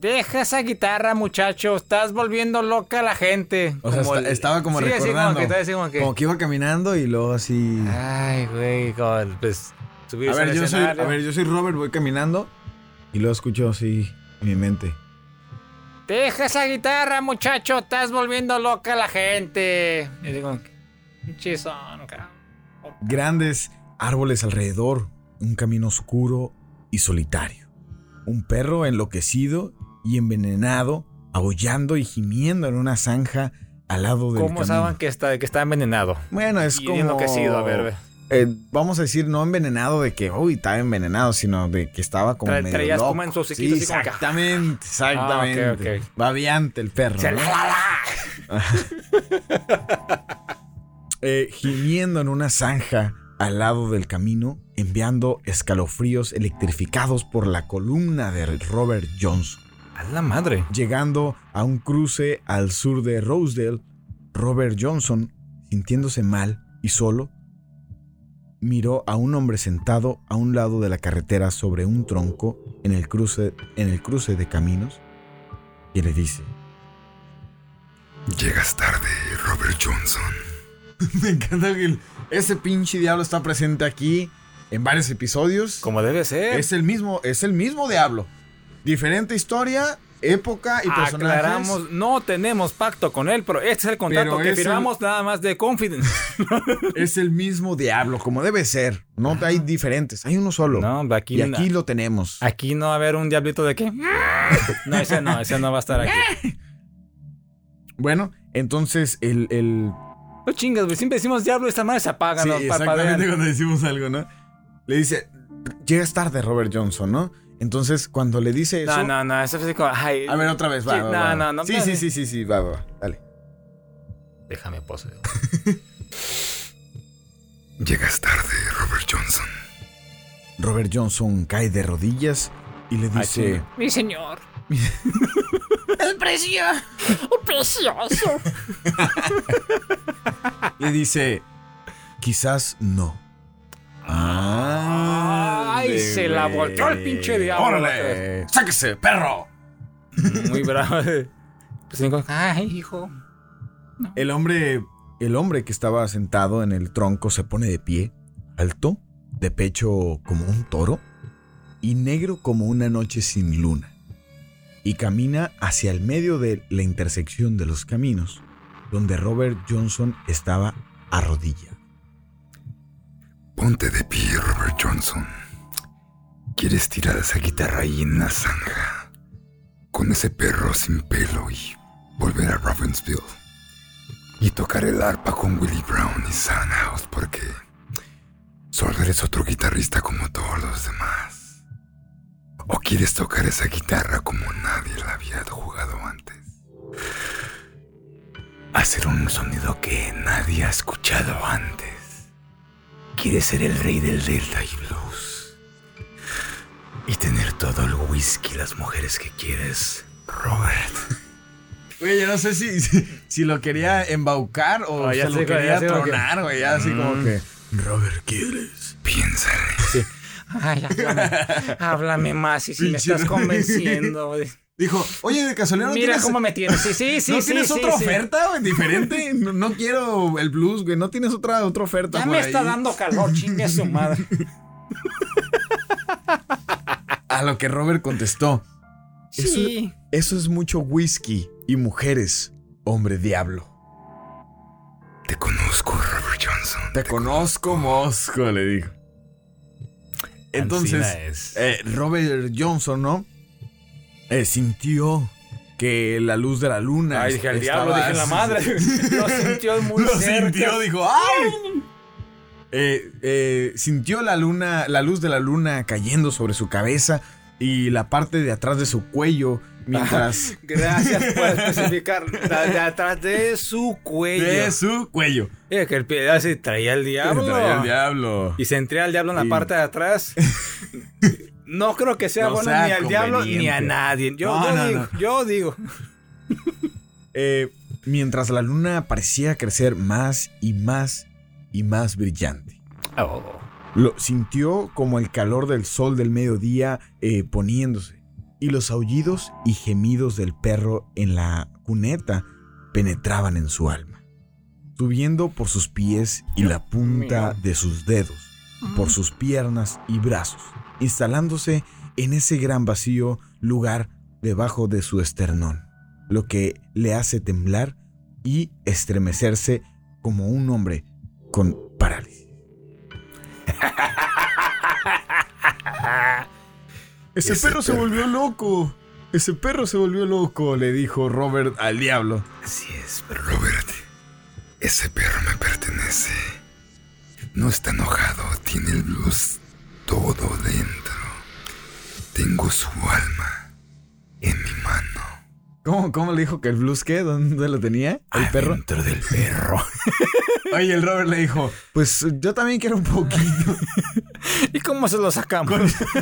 Speaker 2: Deja esa guitarra, muchacho, estás volviendo loca a la gente.
Speaker 1: O sea, esta- estaba como
Speaker 2: sí, así
Speaker 1: recordando.
Speaker 2: como que, así como que,
Speaker 1: Como que iba caminando y luego así.
Speaker 2: Ay, güey, como, pues
Speaker 1: A ver, yo soy, a ver, yo soy Robert, voy caminando y luego escucho así en mi mente.
Speaker 4: Deja esa guitarra, muchacho. Estás volviendo loca a la gente.
Speaker 2: Y digo,
Speaker 4: son, cabrón.
Speaker 1: Grandes árboles alrededor, un camino oscuro y solitario. Un perro enloquecido y envenenado, aullando y gimiendo en una zanja al lado del
Speaker 2: ¿cómo
Speaker 1: camino.
Speaker 2: saben que está, que está envenenado?
Speaker 1: Bueno, es
Speaker 2: y
Speaker 1: como...
Speaker 2: enloquecido, a ver, ve.
Speaker 1: eh, vamos a decir, no envenenado de que, uy, estaba envenenado, sino de que estaba como
Speaker 2: Tra-
Speaker 1: medio loco.
Speaker 2: espuma en su
Speaker 1: Sí,
Speaker 2: como
Speaker 1: exactamente, exactamente.
Speaker 2: Ah, ok, ok.
Speaker 1: Babiante el perro.
Speaker 2: Se-
Speaker 1: ¿no? Eh, gimiendo en una zanja al lado del camino, enviando escalofríos electrificados por la columna de Robert Johnson.
Speaker 2: A la madre.
Speaker 1: Llegando a un cruce al sur de Rosedale, Robert Johnson, sintiéndose mal y solo, miró a un hombre sentado a un lado de la carretera sobre un tronco en el cruce, en el cruce de caminos y le dice:
Speaker 6: Llegas tarde, Robert Johnson.
Speaker 1: Me encanta que ese pinche diablo está presente aquí en varios episodios.
Speaker 2: Como debe ser.
Speaker 1: Es el mismo, es el mismo diablo. Diferente historia, época y personajes.
Speaker 2: Aclaramos, no tenemos pacto con él, pero este es el contrato que
Speaker 1: el-
Speaker 2: firmamos nada más de confidence.
Speaker 1: Es el mismo diablo, como debe ser. No hay diferentes, hay uno solo.
Speaker 2: No, aquí,
Speaker 1: y aquí lo tenemos.
Speaker 2: aquí no va a haber un diablito de qué. No, ese no, ese no va a estar aquí.
Speaker 1: Bueno, entonces el, el
Speaker 2: No chingas, güey. Siempre decimos diablo y esta madre se apaga,
Speaker 1: Sí,
Speaker 2: ¿no?
Speaker 1: exactamente
Speaker 2: Parpadean.
Speaker 1: cuando decimos algo, ¿no? Le dice, llegas tarde, Robert Johnson, ¿no? Entonces, cuando le dice eso...
Speaker 2: No, no, no. Eso es como. Ay,
Speaker 1: A ver, otra vez, va,
Speaker 2: Sí,
Speaker 1: va,
Speaker 2: no,
Speaker 1: va.
Speaker 2: no, no,
Speaker 1: Sí,
Speaker 2: no,
Speaker 1: sí, sí, sí, sí, va, va, va. Dale.
Speaker 2: Déjame poseer.
Speaker 6: Llegas tarde, Robert Johnson.
Speaker 1: Robert Johnson cae de rodillas y le
Speaker 2: Ay,
Speaker 1: dice...
Speaker 2: sí.
Speaker 4: Mi señor. El precio. El precioso.
Speaker 1: Le dice, quizás no.
Speaker 2: Se la volteó el pinche diablo.
Speaker 1: ¡Órale! ¡Sáquese, perro!
Speaker 2: Muy bravo. Pues digo, ay, hijo.
Speaker 1: El hombre, el hombre que estaba sentado en el tronco se pone de pie, alto, de pecho como un toro y negro como una noche sin luna, y camina hacia el medio de la intersección de los caminos, donde Robert Johnson estaba arrodillado.
Speaker 6: Ponte de pie, Robert Johnson. ¿Quieres tirar esa guitarra ahí en la zanja? Con ese perro sin pelo y volver a Robbinsville. Y tocar el arpa con Willie Brown y Sunhouse porque solo eres otro guitarrista como todos los demás. ¿O quieres tocar esa guitarra como nadie la había jugado antes? Hacer un sonido que nadie ha escuchado antes. ¿Quieres ser el rey del Delta y Blues? Y tener todo el whisky las mujeres que quieres, Robert.
Speaker 1: Güey, yo no sé si, si, si lo quería embaucar o
Speaker 2: Oh, ya
Speaker 1: se
Speaker 2: sé,
Speaker 1: lo quería
Speaker 2: ya
Speaker 1: tronar, güey, ya así como que... Robert, ¿quieres?
Speaker 6: Piénsale.
Speaker 4: Ay, háblame, háblame más y si me estás convenciendo. güey.
Speaker 1: Dijo, oye, de casualidad no
Speaker 4: Mira
Speaker 1: tienes...
Speaker 4: cómo me tienes. Sí, sí, sí.
Speaker 1: ¿No
Speaker 4: sí,
Speaker 1: tienes
Speaker 4: sí,
Speaker 1: otra
Speaker 4: sí.
Speaker 1: oferta, güey, diferente? No, no quiero el blues, güey. No tienes otra, otra oferta
Speaker 4: Ya
Speaker 1: por
Speaker 4: me
Speaker 1: ahí?
Speaker 4: está dando calor, chingue su madre.
Speaker 1: A lo que Robert contestó.
Speaker 4: Sí.
Speaker 1: Eso es mucho whisky y mujeres, hombre diablo.
Speaker 6: Te conozco, Robert Johnson.
Speaker 1: Te conozco, mosco, le dijo. Entonces,
Speaker 2: es.
Speaker 1: eh, Robert Johnson, ¿no? Eh, sintió que la luz de la luna.
Speaker 2: Ay, dije, el diablo, dije la madre. Lo sintió muy
Speaker 1: Lo
Speaker 2: cerca.
Speaker 1: sintió, dijo, ¡ay! Eh, eh, sintió la luna, la luz de la luna cayendo sobre su cabeza y la parte de atrás de su cuello mientras
Speaker 2: Gracias por especificar. La de atrás de su cuello.
Speaker 1: de su cuello.
Speaker 2: Eh, que el pie así traía el diablo.
Speaker 1: Traía el diablo.
Speaker 2: Y se entrega al diablo en la
Speaker 1: Y-
Speaker 2: parte de atrás. No creo que sea
Speaker 1: No
Speaker 2: bueno
Speaker 1: sea
Speaker 2: ni al diablo ni a nadie. Yo,
Speaker 1: No,
Speaker 2: yo
Speaker 1: no,
Speaker 2: digo, yo digo.
Speaker 1: Eh, mientras la luna parecía crecer más y más y más brillante.
Speaker 2: Oh.
Speaker 1: Lo sintió como el calor del sol del mediodía eh, poniéndose y los aullidos y gemidos del perro en la cuneta penetraban en su alma, subiendo por sus pies y la punta de sus dedos, por sus piernas y brazos, instalándose en ese gran vacío lugar debajo de su esternón, lo que le hace temblar y estremecerse como un hombre con parálisis. Ese,
Speaker 6: Ese
Speaker 1: perro se
Speaker 6: perro.
Speaker 1: volvió loco. Ese perro se volvió loco, le dijo Robert al diablo.
Speaker 6: Así es, pero Robert, ese perro me pertenece. No está enojado, tiene el blues todo dentro. Tengo su alma en mi mano.
Speaker 1: ¿Cómo, cómo le dijo que el blues qué? ¿Dónde lo tenía? ¿El perro?
Speaker 6: Dentro del perro.
Speaker 1: Oye, el Robert le dijo, pues yo también quiero un poquito.
Speaker 2: ¿Y cómo se lo sacamos?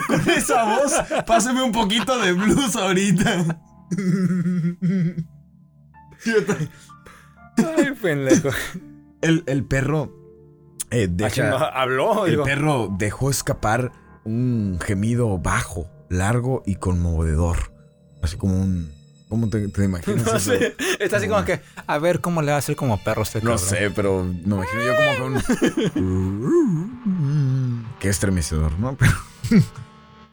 Speaker 1: Con esa voz, pásame un poquito de blues ahorita.
Speaker 2: Ay, pendejo.
Speaker 1: el, el perro eh, deja-
Speaker 2: chinga, Habló,
Speaker 1: El
Speaker 2: digo.
Speaker 1: perro dejó escapar un gemido bajo, largo y conmovedor. Así como un. ¿Cómo te, te imaginas
Speaker 2: No
Speaker 1: eso?
Speaker 2: sé. Está así como que, a ver cómo le va a hacer como perro este
Speaker 1: No
Speaker 2: cabrón.
Speaker 1: sé, pero me imagino yo como con un. Qué estremecedor, ¿no? Pero.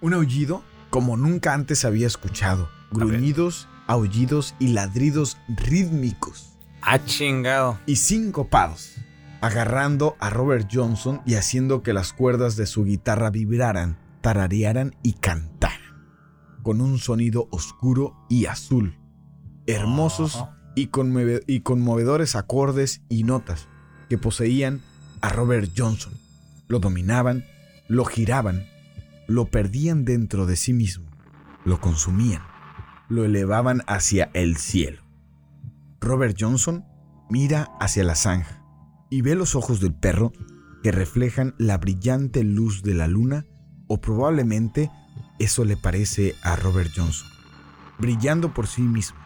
Speaker 1: un aullido como nunca antes había escuchado. Gruñidos, aullidos y ladridos rítmicos.
Speaker 2: Ah, chingado.
Speaker 1: y sincopados, agarrando a Robert Johnson y haciendo que las cuerdas de su guitarra vibraran, tararearan y cantaran, con un sonido oscuro y azul, hermosos y, conmove- y conmovedores acordes y notas que poseían a Robert Johnson. Lo dominaban, lo giraban, lo perdían dentro de sí mismo, lo consumían, lo elevaban hacia el cielo. Robert Johnson mira hacia la zanja y ve los ojos del perro que reflejan la brillante luz de la luna o probablemente eso le parece a Robert Johnson, brillando por sí mismo,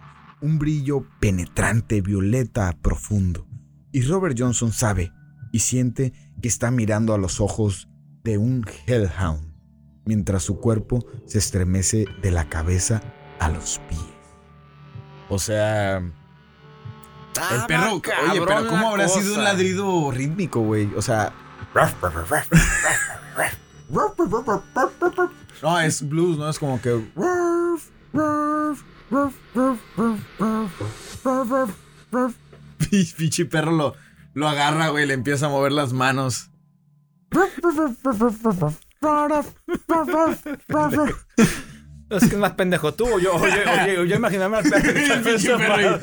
Speaker 1: un brillo penetrante violeta profundo. Y Robert Johnson sabe y siente que está mirando a los ojos de un hellhound, mientras su cuerpo se estremece de la cabeza a los pies. O sea, el perro, oye, pero ¿cómo habrá sido un ladrido rítmico, güey? O sea. No, es blues, no es como que. Pinche perro lo, lo agarra, güey, le empieza a mover las manos.
Speaker 2: Es que es más pendejo tú. o Yo, oye, oye, yo imaginaba al perro.
Speaker 1: Pinche perro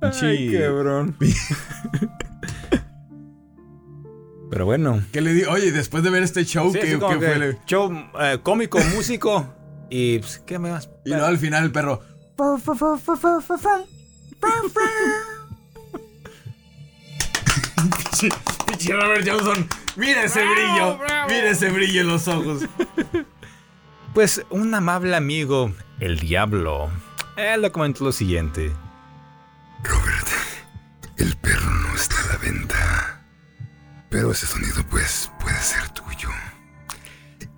Speaker 2: Ay, cabrón. Pero bueno.
Speaker 1: ¿Qué le di? Oye, después de ver este show,
Speaker 2: Sí,
Speaker 1: ¿qué, qué
Speaker 2: que
Speaker 1: fue?
Speaker 2: Show eh, cómico, músico. Y pues, ¿qué me vas?
Speaker 1: Y luego al final el perro. Pinche pinche Robert Johnson, mira ese brillo, mira ese brillo en los ojos.
Speaker 2: Pues un amable amigo, el diablo, él le comentó lo siguiente.
Speaker 6: Robert, el perro no está. Pero ese sonido, pues, puede ser tuyo.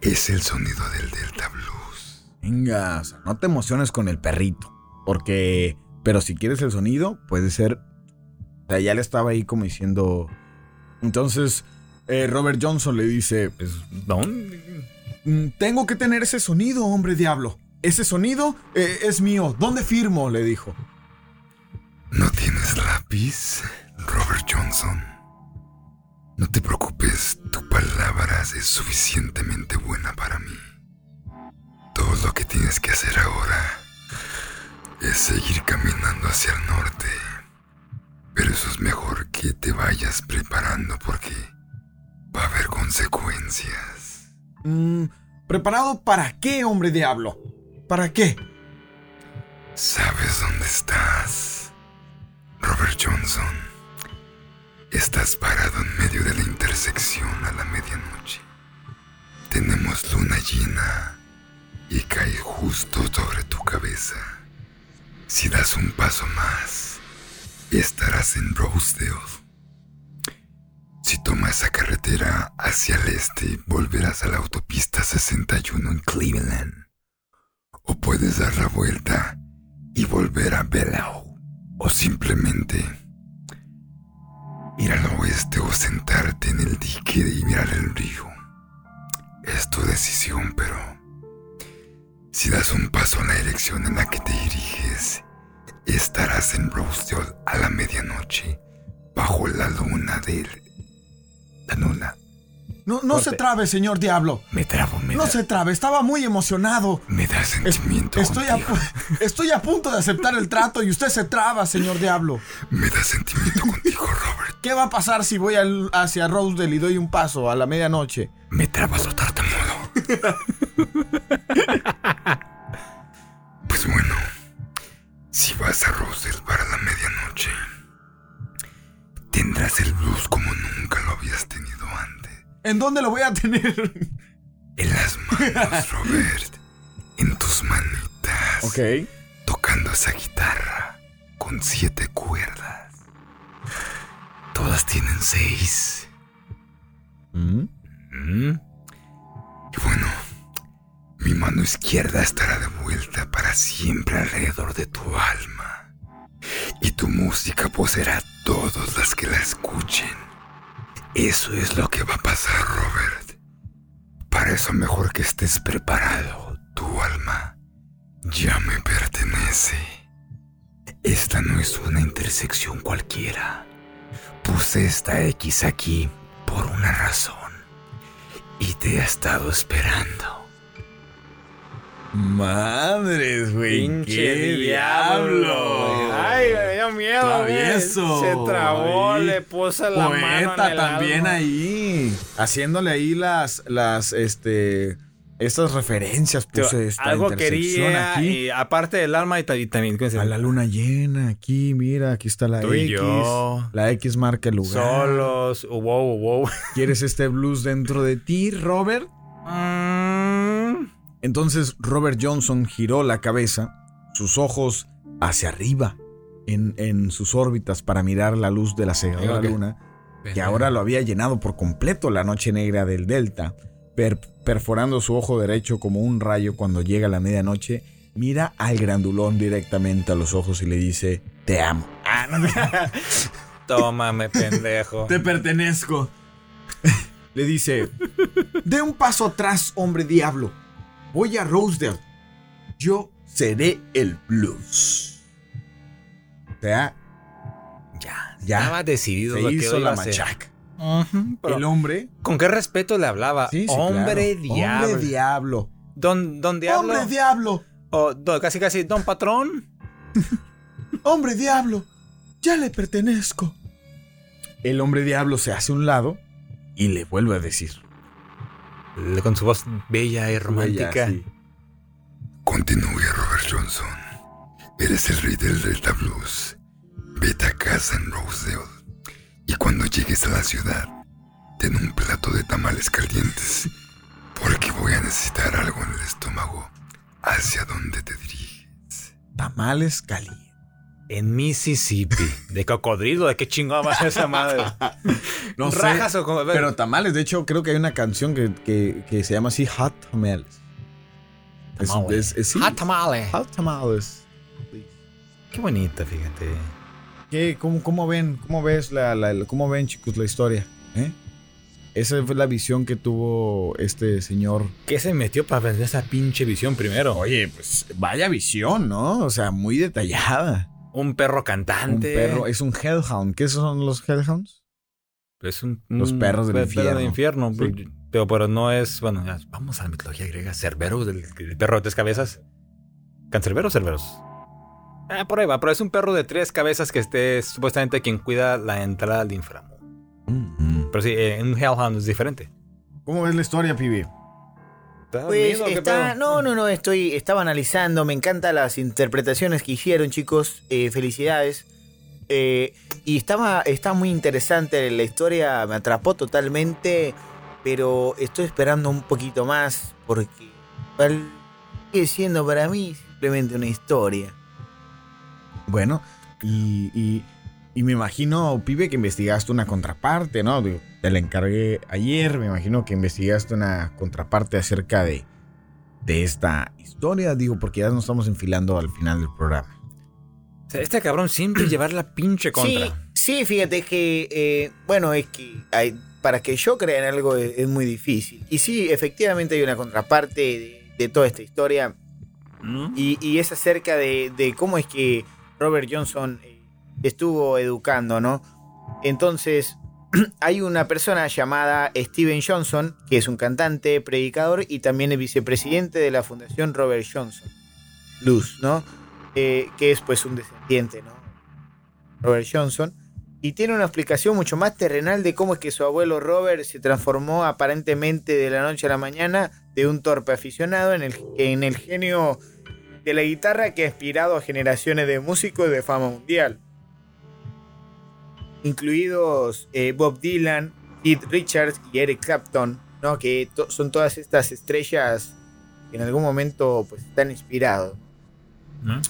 Speaker 6: Es el sonido del Delta Blues.
Speaker 1: Venga, o sea, no te emociones con el perrito. Porque, pero si quieres el sonido, puede ser. O sea, ya le estaba ahí como diciendo. Entonces, eh, Robert Johnson le dice:
Speaker 2: Pues, ¿dónde?
Speaker 1: "Mm, Tengo que tener ese sonido, hombre diablo. Ese sonido eh, es mío. ¿Dónde firmo? Le dijo.
Speaker 6: ¿No tienes lápiz, Robert Johnson? No te preocupes, tu palabra es suficientemente buena para mí. Todo lo que tienes que hacer ahora es seguir caminando hacia el norte. Pero eso es mejor que te vayas preparando porque va a haber consecuencias.
Speaker 1: Mm, ¿Preparado para qué, hombre diablo? ¿Para qué?
Speaker 6: ¿Sabes dónde estás? Robert Johnson. Estás parado en medio de la intersección a la medianoche. Tenemos luna llena y cae justo sobre tu cabeza. Si das un paso más, estarás en Rosedale. Si tomas esa carretera hacia el este, volverás a la autopista 61 en Cleveland. O puedes dar la vuelta y volver a Bellow. O simplemente ir al oeste o sentarte en el dique y mirar el río. Es tu decisión, pero si das un paso en la dirección en la que te diriges, estarás en Rosedale a la medianoche bajo la luna del... La luna.
Speaker 1: No, no se trabe, señor diablo.
Speaker 6: Me trabo, me
Speaker 1: No
Speaker 6: da,
Speaker 1: se trabe, estaba muy emocionado.
Speaker 6: me da
Speaker 1: Es-
Speaker 6: sentimiento
Speaker 1: estoy, a, estoy a punto de aceptar el trato y usted se traba, señor diablo.
Speaker 6: Me da sentimiento contigo, Robert.
Speaker 1: ¿Qué va a pasar si voy al- hacia Rosedale y doy un paso a la medianoche?
Speaker 6: Me trabas lo tartamudo. pues bueno, si vas a Rosel para la medianoche, tendrás el blues como nunca lo habías tenido.
Speaker 1: ¿En dónde lo voy a tener?
Speaker 6: En las manos, Robert. En tus manitas. Tocando esa guitarra con siete cuerdas. Todas tienen seis.
Speaker 1: ¿Mm?
Speaker 6: ¿Mm? Y bueno, mi mano izquierda estará de vuelta para siempre alrededor de tu alma. Y tu música poseerá a todos las que la escuchen. Eso es lo que va a pasar, Robert. Para eso mejor que estés preparado. Tu alma ya me pertenece. Esta no es una intersección cualquiera. Puse esta X aquí por una razón. Y te he estado esperando.
Speaker 1: Madres, güey.
Speaker 2: Pinche
Speaker 1: qué
Speaker 2: diablo. Ay, me dio miedo.
Speaker 1: Travieso.
Speaker 2: Se trabó, le puso la mano en
Speaker 1: Poeta
Speaker 2: el
Speaker 1: también
Speaker 2: alma.
Speaker 1: ahí. Haciéndole ahí las, las, este, estas referencias. Puse esta
Speaker 2: Algo quería,
Speaker 1: aquí.
Speaker 2: y aparte del alma y, ta- y también... ¿cómo se
Speaker 1: A la luna llena, aquí, mira, aquí está la
Speaker 2: Tú y
Speaker 1: X.
Speaker 2: yo.
Speaker 1: La X marca el lugar.
Speaker 2: Solos, wow, wow.
Speaker 1: ¿Quieres este blues dentro de ti, Robert?
Speaker 2: Mm,
Speaker 1: Entonces Robert Johnson giró la cabeza, sus ojos hacia arriba, en, en sus órbitas para mirar la luz de la cegadora luna, que ahora lo había llenado por completo la noche negra del delta, per- perforando su ojo derecho como un rayo cuando llega la medianoche, mira al grandulón directamente a los ojos y le dice, te amo. Ah, no,
Speaker 2: Tómame, pendejo.
Speaker 1: Te pertenezco. Le dice, de un paso atrás, hombre diablo. Voy a Rosedale. Yo seré el blues. O sea,
Speaker 2: Ya,
Speaker 1: Ya.
Speaker 2: Estaba decidido
Speaker 1: se
Speaker 2: lo que
Speaker 1: hizo la
Speaker 2: a hacer.
Speaker 1: machaca. El hombre...
Speaker 2: ¿Con qué respeto le hablaba?
Speaker 1: Sí, sí,
Speaker 2: Hombre
Speaker 1: claro.
Speaker 2: diablo.
Speaker 1: Hombre diablo.
Speaker 2: Don, don diablo.
Speaker 1: Hombre diablo.
Speaker 2: o don- casi casi don patrón.
Speaker 1: Hombre diablo. Ya le pertenezco. El hombre diablo se hace a un lado y le vuelve a decir.
Speaker 2: Con su voz bella y romántica.
Speaker 1: Sí.
Speaker 6: Continúe, Robert Johnson. Eres el rey del Delta Blues. Vete a casa en Rosedale. Y cuando llegues a la ciudad, ten un plato de tamales calientes. Porque voy a necesitar algo en el estómago. ¿Hacia dónde te diriges?
Speaker 1: Tamales calientes.
Speaker 2: En Mississippi. De cocodrilo, ¿de qué chingada va a ser esa madre?
Speaker 1: No sé,
Speaker 2: Rajas o como.
Speaker 1: Pero tamales, de hecho, creo que hay una canción que, que- que se llama así Hot Tamales. Es-
Speaker 2: Tamales.
Speaker 1: es- es- sí,
Speaker 2: Hot tamale.
Speaker 1: Hot Tamales.
Speaker 2: Qué bonita, fíjate.
Speaker 1: ¿Qué? ¿Cómo, cómo ven? ¿Cómo ves la, la- la- cómo ven, chicos, la historia? ¿Eh? Esa fue la visión que tuvo este señor.
Speaker 2: ¿Qué se metió para vender esa pinche visión primero?
Speaker 1: Oye, pues vaya visión, ¿no? O sea, muy detallada.
Speaker 2: Un perro
Speaker 1: Un
Speaker 2: cantante.
Speaker 1: perro, es un hellhound. ¿Qué son los hellhounds?
Speaker 2: Es un,
Speaker 7: Los
Speaker 2: un
Speaker 7: perros del
Speaker 2: pe-
Speaker 7: infierno.
Speaker 2: Perro del infierno.
Speaker 7: Sí.
Speaker 2: pero- Pero, pero no es. Bueno, ya, vamos a la mitología griega. Cerberus, el, el perro de tres cabezas. ¿Cancerbero o Cerberus? Ah, por ahí va. Pero es un perro de tres cabezas que esté supuestamente quien cuida la entrada al inframundo.
Speaker 7: Mm,
Speaker 2: Pero sí, eh, en Hellhound es diferente.
Speaker 7: ¿Cómo ves la historia, Pibi?
Speaker 2: ¿Estás
Speaker 1: Pues está, no, no, no, estoy, estaba analizando, me encantan las interpretaciones que hicieron, chicos, eh, felicidades. Eh, y estaba, está muy interesante la historia, me atrapó totalmente, pero estoy esperando un poquito más porque sigue siendo para mí simplemente una historia.
Speaker 7: Bueno, y, y, y me imagino, Pibe, que investigaste una contraparte, ¿no? Digo, Te la encargué ayer, me imagino que investigaste una contraparte acerca de, de esta historia, digo, porque ya nos estamos enfilando al final del programa.
Speaker 2: O sea, este cabrón siempre llevar la pinche contra.
Speaker 1: Sí, sí, fíjate que, eh, bueno, es que hay- para que yo crea en algo es, es muy difícil. Y sí, efectivamente hay una contraparte de, de toda esta historia.
Speaker 2: ¿Mm?
Speaker 1: Y, y es acerca de, de cómo es que Robert Johnson eh, estuvo educando, ¿no? Entonces, hay una persona llamada Steven Johnson, que es un cantante, predicador y también el vicepresidente de la Fundación Robert Johnson. Luz, ¿no? Eh, que es pues un descendiente, ¿no? Robert Johnson. Y tiene una explicación mucho más terrenal de cómo es que su abuelo Robert se transformó aparentemente de la noche a la mañana de un torpe aficionado en el, en el genio de la guitarra que ha inspirado a generaciones de músicos de fama mundial. Incluidos eh, Bob Dylan, Keith Richards y Eric Clapton, ¿no? que to- son todas estas estrellas que en algún momento pues, están inspirados.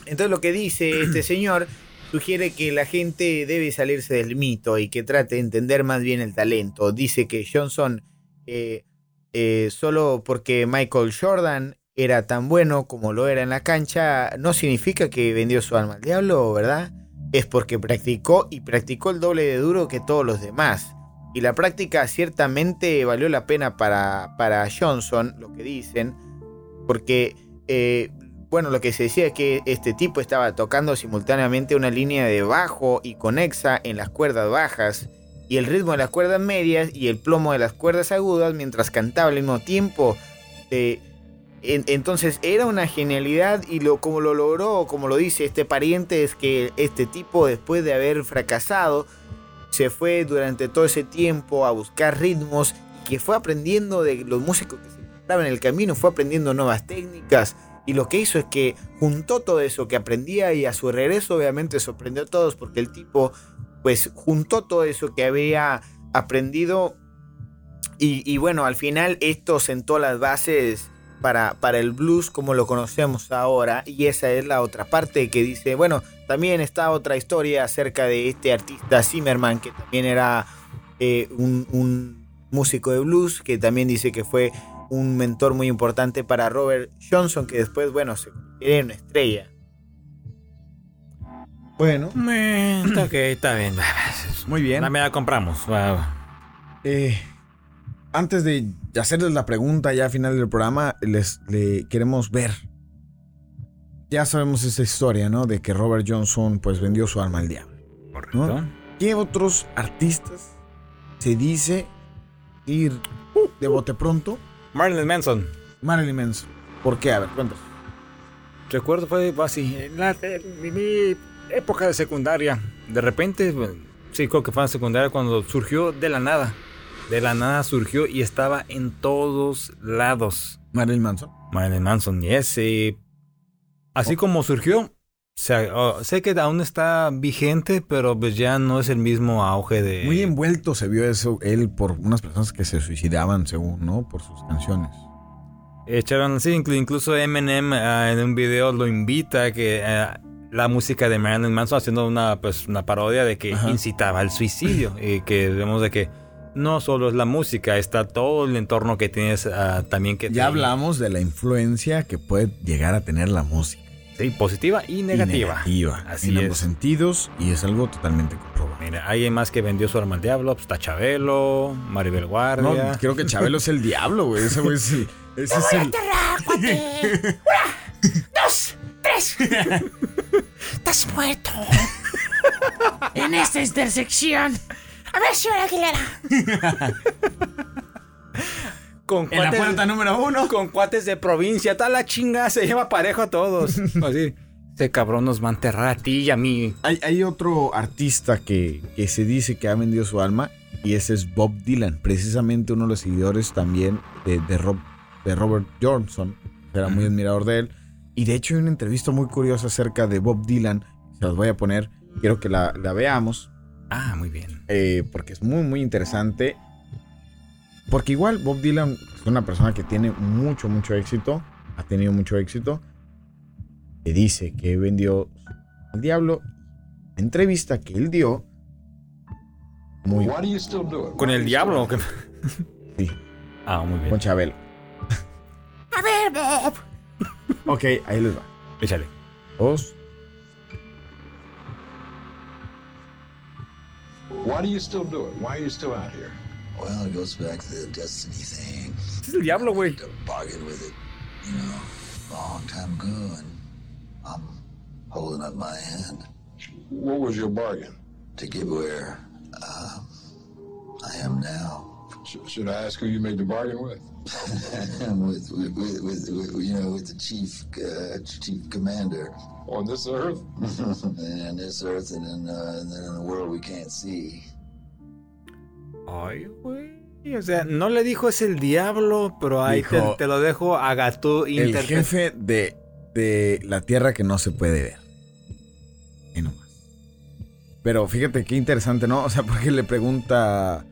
Speaker 1: Entonces lo que dice este señor sugiere que la gente debe salirse del mito y que trate de entender más bien el talento. Dice que Johnson, eh, eh, solo porque Michael Jordan era tan bueno como lo era en la cancha, no significa que vendió su alma al diablo, ¿verdad? Es porque practicó y practicó el doble de duro que todos los demás. Y la práctica ciertamente valió la pena para, para Johnson, lo que dicen, porque eh, bueno, lo que se decía es que este tipo estaba tocando simultáneamente una línea de bajo y conexa en las cuerdas bajas y el ritmo de las cuerdas medias y el plomo de las cuerdas agudas mientras cantaba al mismo tiempo. Eh, entonces era una genialidad y lo, como lo logró, como lo dice este pariente, es que este tipo después de haber fracasado se fue durante todo ese tiempo a buscar ritmos y que fue aprendiendo de los músicos que se encontraban en el camino, fue aprendiendo nuevas técnicas. Y lo que hizo es que juntó todo eso que aprendía y a su regreso obviamente sorprendió a todos porque el tipo pues juntó todo eso que había aprendido. Y, y bueno, al final esto sentó las bases para, para el blues como lo conocemos ahora y esa es la otra parte que dice, bueno, también está otra historia acerca de este artista Zimmerman que también era eh, un, un músico de blues que también dice que fue un mentor muy importante para Robert Johnson que después, bueno, se convirtió en una estrella.
Speaker 7: Bueno,
Speaker 2: está ok, está bien.
Speaker 7: muy bien.
Speaker 2: La me la compramos.
Speaker 7: Eh, antes de hacerles la pregunta ya al final del programa, les le queremos ver. Ya sabemos esa historia, ¿no? De que Robert Johnson pues vendió su alma al diablo.
Speaker 2: Correcto.
Speaker 7: ¿Qué otros artistas se dice ir de bote pronto?
Speaker 2: Marilyn Manson.
Speaker 7: Marilyn Manson. ¿Por qué? A ver, cuéntanos.
Speaker 2: Recuerdo fue así, en la, en mi época de secundaria. De repente, bueno, sí, creo que fue en secundaria cuando surgió de la nada. De la nada surgió y estaba en todos lados.
Speaker 7: Marilyn Manson.
Speaker 2: Marilyn Manson, y ese. Así como surgió, se- oh, sé que aún está vigente, pero pues ya no es el mismo auge de.
Speaker 7: Muy envuelto se vio eso él por unas personas que se suicidaban, según, ¿no? Por sus canciones.
Speaker 2: Echaron, sí, inclu- incluso Eminem ah, en un video lo invita a que ah, la música de Marilyn Manson haciendo una, pues, una parodia de que
Speaker 7: Ajá.
Speaker 2: incitaba al suicidio y que vemos de que no solo es la música, está todo el entorno que tienes ah, también que...
Speaker 7: Ya
Speaker 2: te-
Speaker 7: hablamos de la influencia que puede llegar a tener la música.
Speaker 2: Sí, positiva y
Speaker 7: Y
Speaker 2: negativa.
Speaker 7: negativa.
Speaker 2: Así
Speaker 7: en
Speaker 2: es.
Speaker 7: ambos sentidos y es algo totalmente comprobado.
Speaker 2: Mira, alguien más que vendió su arma al diablo, pues está Chabelo, Maribel
Speaker 7: No,
Speaker 2: Guardia.
Speaker 7: creo que Chabelo es el diablo, güey. Ese güey es el. Ese es el.
Speaker 8: ¡Dos! ¡Tres! ¡Estás muerto! en esta intersección
Speaker 4: A ver, señor Aguilera.
Speaker 2: Con
Speaker 1: En la
Speaker 2: cuates-
Speaker 1: puerta número uno.
Speaker 2: Con cuates de provincia, tal la chinga, se lleva parejo a todos. Así. Ese cabrón nos va a enterrar a ti y a mí.
Speaker 1: Hay, hay otro artista que, que se dice que ha vendido su alma y ese es Bob Dylan, precisamente uno de los seguidores también de, de Rob- de Robert Johnson. Era muy admirador de él. Y de hecho hay una entrevista muy curiosa acerca de Bob Dylan. Se las voy a poner. Quiero que la, la veamos
Speaker 2: Ah, muy bien.
Speaker 1: eh, porque es muy, muy interesante. Porque igual Bob Dylan es una persona que tiene mucho, mucho éxito. Ha tenido mucho éxito. Que dice que vendió al diablo. Entrevista que él dio. Muy?
Speaker 2: ¿Con el diablo?
Speaker 1: Sí.
Speaker 2: Ah, muy bien.
Speaker 1: con Chabelo.
Speaker 4: A ver, Bob.
Speaker 1: Ok, ahí les va.
Speaker 2: Échale.
Speaker 1: Dos.
Speaker 9: Why do you still do it? Why are you still out here?
Speaker 10: Well, it goes back to the destiny thing.
Speaker 2: Ese es el diablo, güey.
Speaker 10: To bargain with it, you know, a long time ago, and I'm holding up my end
Speaker 9: What was your bargain?
Speaker 10: to get where uh, I am now.
Speaker 9: Sh- should I ask who you made the bargain with?
Speaker 10: with, with, with, with, with, you know, with the chief, uh, chief commander,
Speaker 9: On this earth?
Speaker 10: and this earth, and then, uh, and then in the world we can't see.
Speaker 2: Ay, güey. O sea, no le dijo es el diablo, pero ahí te,
Speaker 1: Dijo-
Speaker 2: te lo dejo a Gatú
Speaker 1: El jefe de, de la tierra que no se puede ver. Y nomás. Pero fíjate qué interesante, ¿no? O sea, porque le pregunta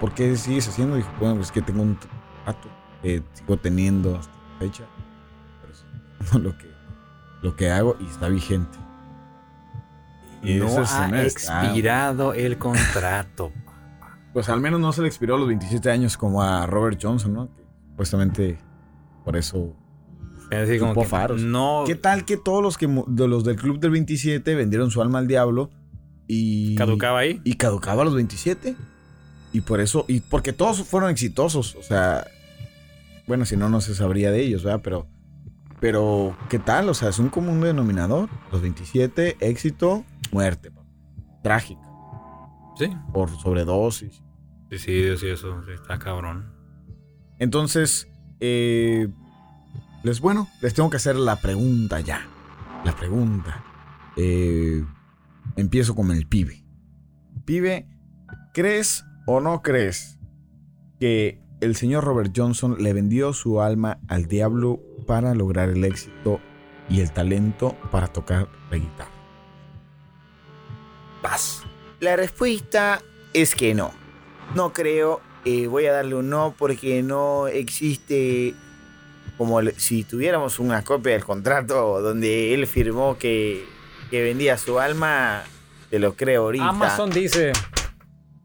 Speaker 1: por qué sigues haciendo. Dijo, bueno, pues que tengo un trato que sigo teniendo hasta la fecha. Pero es lo que, lo que hago y está vigente. Y
Speaker 2: No
Speaker 1: eso es
Speaker 2: ha expirado el contrato.
Speaker 1: Pues al menos no se le expiró a los 27 años como a Robert Johnson, ¿no? Que supuestamente por eso
Speaker 2: Es decir, como que. No.
Speaker 1: ¿Qué tal que todos los que de los del club del 27 vendieron su alma al diablo y
Speaker 2: ¿Caducaba ahí?
Speaker 1: y caducaba a los 27? Y por eso y porque todos fueron exitosos, o sea, bueno, si no no se sabría de ellos, ¿verdad? Pero pero ¿qué tal? O sea, es un común denominador, los 27 éxito, muerte, papá. trágica
Speaker 2: Sí.
Speaker 1: por sobredosis.
Speaker 2: Sí, sí, sí, eso. sí, está cabrón.
Speaker 1: Entonces, eh, les bueno, les tengo que hacer la pregunta ya. La pregunta. Eh, empiezo con el pibe. Pibe, ¿crees o no crees que el señor Robert Johnson le vendió su alma al diablo para lograr el éxito y el talento para tocar la guitarra?
Speaker 2: Paz.
Speaker 3: La respuesta es que no. No creo. eh, voy a darle un no porque no existe como si tuviéramos una copia del contrato donde él firmó que, que vendía su alma. Te lo creo ahorita.
Speaker 2: Amazon dice.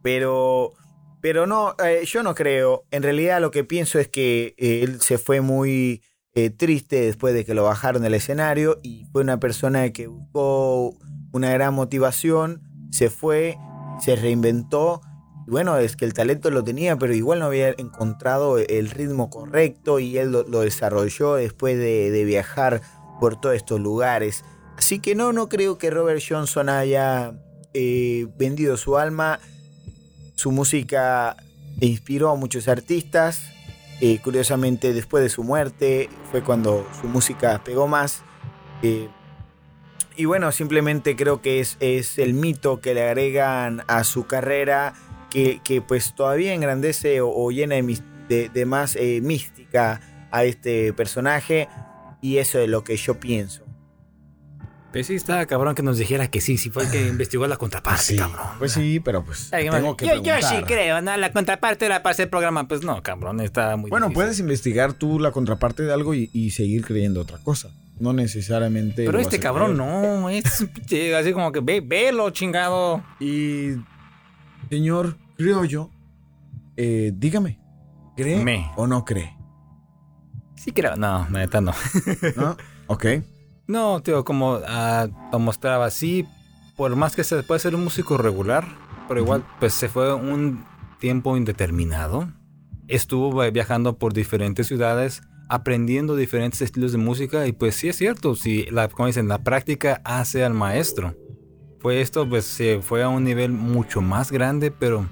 Speaker 3: Pero, pero no, eh, yo no creo. En realidad lo que pienso es que eh, él se fue muy eh, triste después de que lo bajaron del escenario y fue una persona que buscó una gran motivación, se fue, se reinventó. Y bueno, es que el talento lo tenía, pero igual no había encontrado el ritmo correcto y él lo, desarrolló después de, de viajar por todos estos lugares. Así que no, no creo que Robert Johnson haya eh, vendido su alma. Su música inspiró a muchos artistas. Eh, curiosamente, después de su muerte fue cuando su música pegó más. Eh, y bueno, simplemente creo que es, es el mito que le agregan a su carrera que, que pues todavía engrandece o, llena de más eh, mística a este personaje. Y eso es lo que yo pienso.
Speaker 2: Pues sí, está cabrón que nos dijera que sí, sí fue el que investigó la contraparte,
Speaker 1: Sí,
Speaker 2: cabrón.
Speaker 1: pues sí, pero pues
Speaker 2: Ay,
Speaker 1: tengo que
Speaker 2: yo, yo sí creo, ¿no? La contraparte era para hacer programa. Pues no, cabrón, está muy
Speaker 1: Bueno,
Speaker 2: difícil.
Speaker 1: puedes investigar tú la contraparte de algo y, y seguir creyendo otra cosa. No necesariamente.
Speaker 2: Pero este cabrón
Speaker 1: creer.
Speaker 2: no, es así como que ve, velo, chingado.
Speaker 1: Y. Señor Criollo, eh, dígame, ¿cree
Speaker 2: Me.
Speaker 1: o no cree?
Speaker 2: Sí creo, no, la neta no.
Speaker 1: ¿No? ok.
Speaker 2: No, tío, como ah, lo mostraba así, por más que se puede ser un músico regular, pero igual pues se fue un tiempo indeterminado. Estuvo viajando por diferentes ciudades, aprendiendo diferentes estilos de música y pues sí es cierto, si la, como dicen, la práctica hace al maestro. pues esto pues se fue a un nivel mucho más grande, pero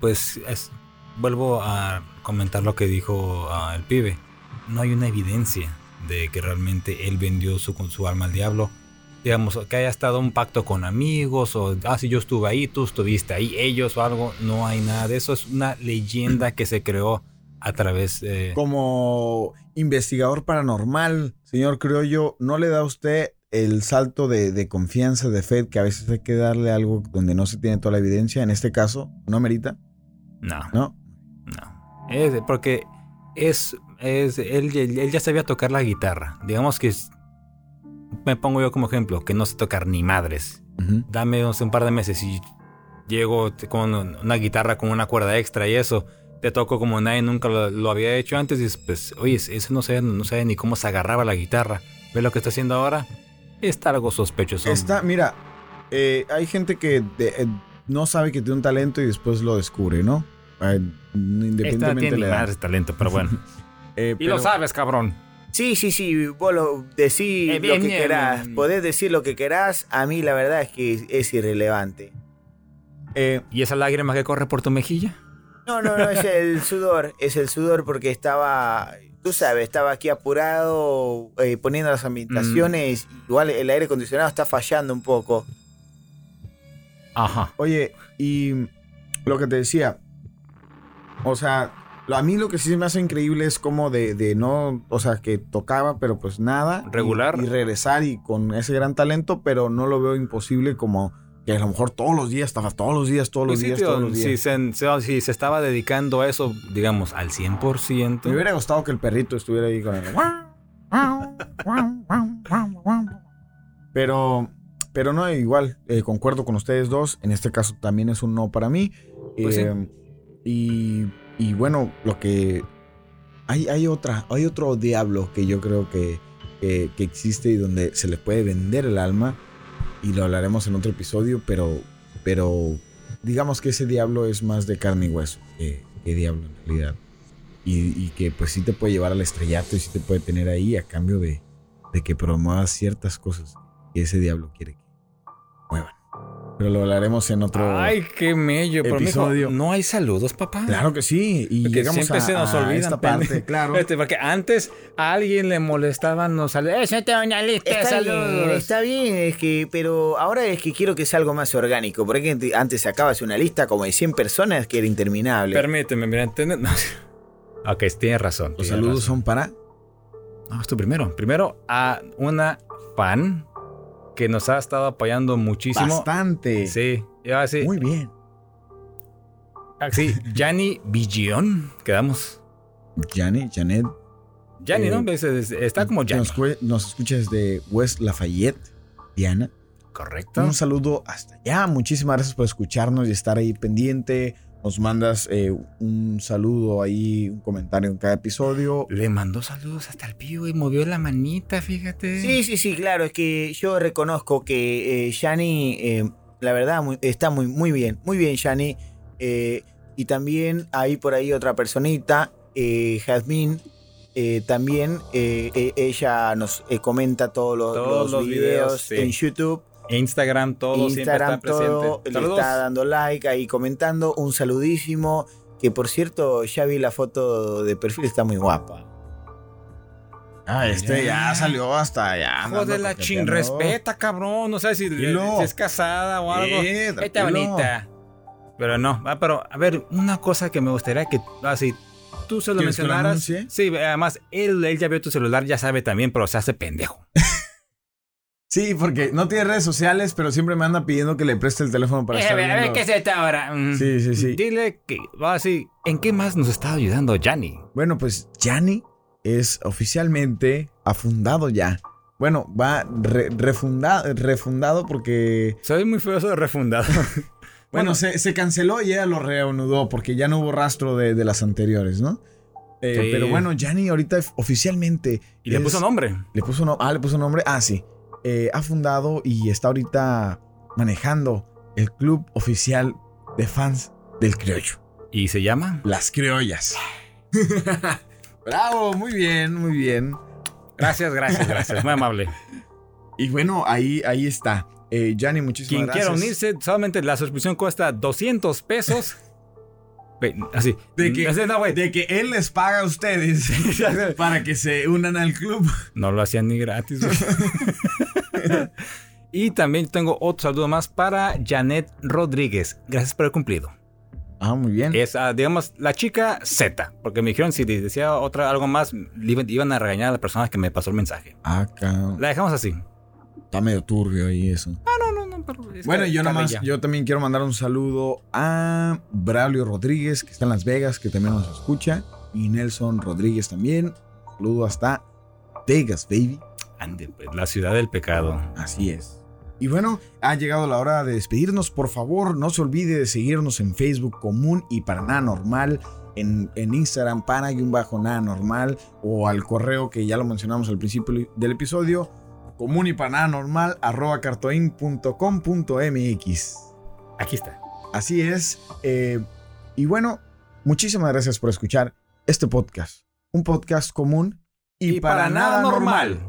Speaker 2: pues es- vuelvo a comentar lo que dijo ah, el pibe. No hay una evidencia de que realmente él vendió su, con su alma al diablo. Digamos, que haya estado un pacto con amigos o, ah, si yo estuve ahí, tú estuviste ahí, ellos o algo. No hay nada de eso. Es una leyenda que se creó a través de...
Speaker 1: Como investigador paranormal, señor Criollo, ¿no le da a usted el salto de, de confianza, de fe, que a veces hay que darle algo donde no se tiene toda la evidencia? En este caso, ¿no merita?
Speaker 2: No.
Speaker 1: ¿No?
Speaker 2: No. Es porque es, es él, él- ya sabía tocar la guitarra. Digamos que es- me pongo yo como ejemplo, que no sé tocar ni madres.
Speaker 1: Ujú.
Speaker 2: Dame no sé, un par de meses y llego con una guitarra con una cuerda extra y eso. Te toco como nadie nunca lo, lo había hecho antes y pues, oye, eso no sé, no sé ni cómo se agarraba la guitarra. ¿Ves lo que está haciendo ahora? Está algo sospechoso.
Speaker 1: Está, mira, eh, hay gente que de- eh, no sabe que tiene un talento y después lo descubre, ¿no? Eh,
Speaker 2: Esta
Speaker 1: independientemente
Speaker 2: tiene
Speaker 1: de la edad.
Speaker 2: talento, pero bueno.
Speaker 1: Eh,
Speaker 4: Y lo sabes, cabrón.
Speaker 3: Sí, sí, sí, vos lo decís
Speaker 2: Eh, bien,
Speaker 3: lo que
Speaker 2: bien,
Speaker 3: querás.
Speaker 2: bien.
Speaker 3: Podés decir lo que querás. A mí la verdad es que es irrelevante.
Speaker 1: eh,
Speaker 2: ¿Y esa lágrima que corre por tu mejilla?
Speaker 3: No, no, no, es el sudor. Es el sudor porque estaba, tú sabes, estaba aquí apurado eh, poniendo las ambientaciones. Igual el aire acondicionado está fallando un poco.
Speaker 2: Ajá.
Speaker 1: Oye, y lo que te decía, o sea, a mí lo que sí me hace increíble es como de, de no, o sea, que tocaba, pero pues nada. y-
Speaker 2: Regular.
Speaker 1: Y, regresar y con ese gran talento, pero no lo veo imposible como que a lo mejor todos los días, estaba todos los días, todos los
Speaker 2: Pues sí,
Speaker 1: días,
Speaker 2: tío,
Speaker 1: todos los días.
Speaker 2: Si se, si se estaba dedicando a eso, digamos, al 100%.
Speaker 1: Me hubiera gustado que el perrito estuviera ahí con el... Pero, pero no, igual, eh, concuerdo con ustedes dos. En este caso también es un no para mí.
Speaker 2: Pues sí.
Speaker 1: Eh, y, y bueno, lo que... Hay, hay, otra, hay otro diablo que yo creo que, que, existe y donde se le puede vender el alma. Y lo hablaremos en otro episodio, pero, pero digamos que ese diablo es más de carne y hueso que, diablo en realidad. Y, que pues sí te puede llevar al estrellato y sí te puede tener ahí a cambio de, de que promuevas ciertas cosas que ese diablo quiere. Pero lo hablaremos en otro...
Speaker 2: Ay, qué mello. Pero, mijo,
Speaker 1: episodio.
Speaker 2: no hay saludos, papá.
Speaker 1: Claro que sí. Y
Speaker 2: Porque
Speaker 1: llegamos
Speaker 2: siempre
Speaker 1: a,
Speaker 2: se nos
Speaker 1: a
Speaker 2: olvidan,
Speaker 1: esta
Speaker 2: pende-
Speaker 1: parte, claro.
Speaker 2: Este, porque antes a alguien le molestaban los saludos. Eh, yo tengo una lista de
Speaker 3: Está bien, está bien, es que, pero ahora es que quiero que sea algo más orgánico. Porque antes sacabas una lista como de 100 personas que era interminable.
Speaker 2: Permíteme, mira, ¿entiendes? No. Ok, tienes razón.
Speaker 1: Los
Speaker 2: tienes
Speaker 1: saludos
Speaker 2: razón.
Speaker 1: son para...
Speaker 2: No, es tú primero. Primero a una fan que nos ha estado apoyando muchísimo.
Speaker 1: Bastante.
Speaker 2: Sí, ya sí.
Speaker 1: Muy bien.
Speaker 2: Sí, Gianni Bigion. Quedamos.
Speaker 1: Janet, Janet.
Speaker 2: Gianni,
Speaker 1: Eh,
Speaker 2: ¿no? Es- Está como Gianni.
Speaker 1: Nos, nos escucha desde West Lafayette, Diana.
Speaker 2: Correcto.
Speaker 1: Un saludo hasta allá. Muchísimas gracias por escucharnos y estar ahí pendiente. Nos mandas eh, un saludo ahí, un comentario en cada episodio.
Speaker 2: Le mandó saludos hasta el pibe y movió la manita, fíjate.
Speaker 3: Sí, sí, sí, claro, es que yo reconozco que eh, Yanni, eh, la verdad, muy- está muy, muy bien, muy bien Yanni. Eh, y también hay por ahí otra personita, eh, Jazmín, eh, también ella nos eh, comenta todos los,
Speaker 2: Todos
Speaker 3: los
Speaker 2: los
Speaker 3: videos,
Speaker 2: videos, sí.
Speaker 3: en YouTube,
Speaker 2: Instagram, todo
Speaker 3: Instagram,
Speaker 2: siempre está
Speaker 3: todo,
Speaker 2: presente.
Speaker 3: le está dando like ahí comentando, un saludísimo, que por cierto ya vi la foto de perfil, está muy guapa.
Speaker 1: Ah, este
Speaker 2: Ya.
Speaker 1: ya salió hasta allá.
Speaker 2: Hijo de la ching, respeta, cabrón. No sé si, es casada o algo.
Speaker 1: Eh,
Speaker 2: Está bonita. Pero no, ah, pero a ver, una cosa que me gustaría que así tú se lo
Speaker 1: ¿Quieres que lo
Speaker 2: mencionaras. Sí, además él, él ya vio tu celular, ya sabe también, pero se hace pendejo.
Speaker 1: Sí, porque no tiene redes sociales, pero siempre me anda pidiendo que le preste el teléfono para
Speaker 2: Eh,
Speaker 1: estar
Speaker 2: a ver, a ver,
Speaker 1: viendo.
Speaker 2: ¿qué es esta ahora? Mm.
Speaker 1: Sí, sí, sí.
Speaker 2: Dile que va así. ¿En qué más nos está ayudando Gianni?
Speaker 1: Bueno, pues Yanni es oficialmente afundado ya. Bueno, va re- refunda- refundado porque...
Speaker 2: Soy muy feo eso de refundado.
Speaker 1: Bueno,
Speaker 2: Bueno.
Speaker 1: se, se canceló y ella lo reanudó porque ya no hubo rastro de, de las anteriores, ¿no? Eh,
Speaker 2: Sí.
Speaker 1: Pero bueno, Yanni ahorita oficialmente...
Speaker 2: y le puso nombre.
Speaker 1: Le puso no, ah, le puso nombre. Ah, sí. Eh, ha fundado y está ahorita manejando el club oficial de fans del criollo.
Speaker 2: ¿Y se llama?
Speaker 1: Las criollas. Bravo, muy bien, muy bien.
Speaker 2: Gracias, gracias, gracias. Muy amable.
Speaker 1: Y bueno, ahí, ahí está. Eh, muchísimas
Speaker 2: Quien
Speaker 1: gracias.
Speaker 2: quiera unirse, solamente la suscripción cuesta 200 pesos. Así.
Speaker 1: De que,
Speaker 2: Así, no,
Speaker 1: de que él les paga a ustedes para que se unan al club.
Speaker 2: No lo hacían ni gratis. güey. y también tengo otro saludo más para Janet Rodríguez. Gracias por el cumplido.
Speaker 1: Ah, muy bien.
Speaker 2: Es, ah, digamos, la chica Z. Porque me dijeron si decía otra algo más, iban- a regañar a la persona que me pasó el mensaje.
Speaker 1: Ah, cabrón.
Speaker 2: La dejamos así.
Speaker 1: Está medio turbio ahí eso.
Speaker 2: No, no, pero es
Speaker 1: Bueno, yo nomás,
Speaker 2: carrilla.
Speaker 1: yo también quiero mandar un saludo a Braulio Rodríguez, que está en Las Vegas, que también nos escucha. Y Nelson Rodríguez también. Saludo hasta Vegas, baby.
Speaker 2: Ande, pues, la ciudad del pecado.
Speaker 1: Así es. Y bueno, ha llegado la hora de despedirnos. Por favor, no se olvide de seguirnos en Facebook común y para nada normal. En, en Instagram para y un bajo nada normal. O al correo que ya lo mencionamos al principio del episodio. Común y para nada normal arroba cartoin.com.mx.
Speaker 2: Aquí está.
Speaker 1: Así es. eh, y bueno, muchísimas gracias por escuchar este podcast. Un podcast común y, para, nada normal.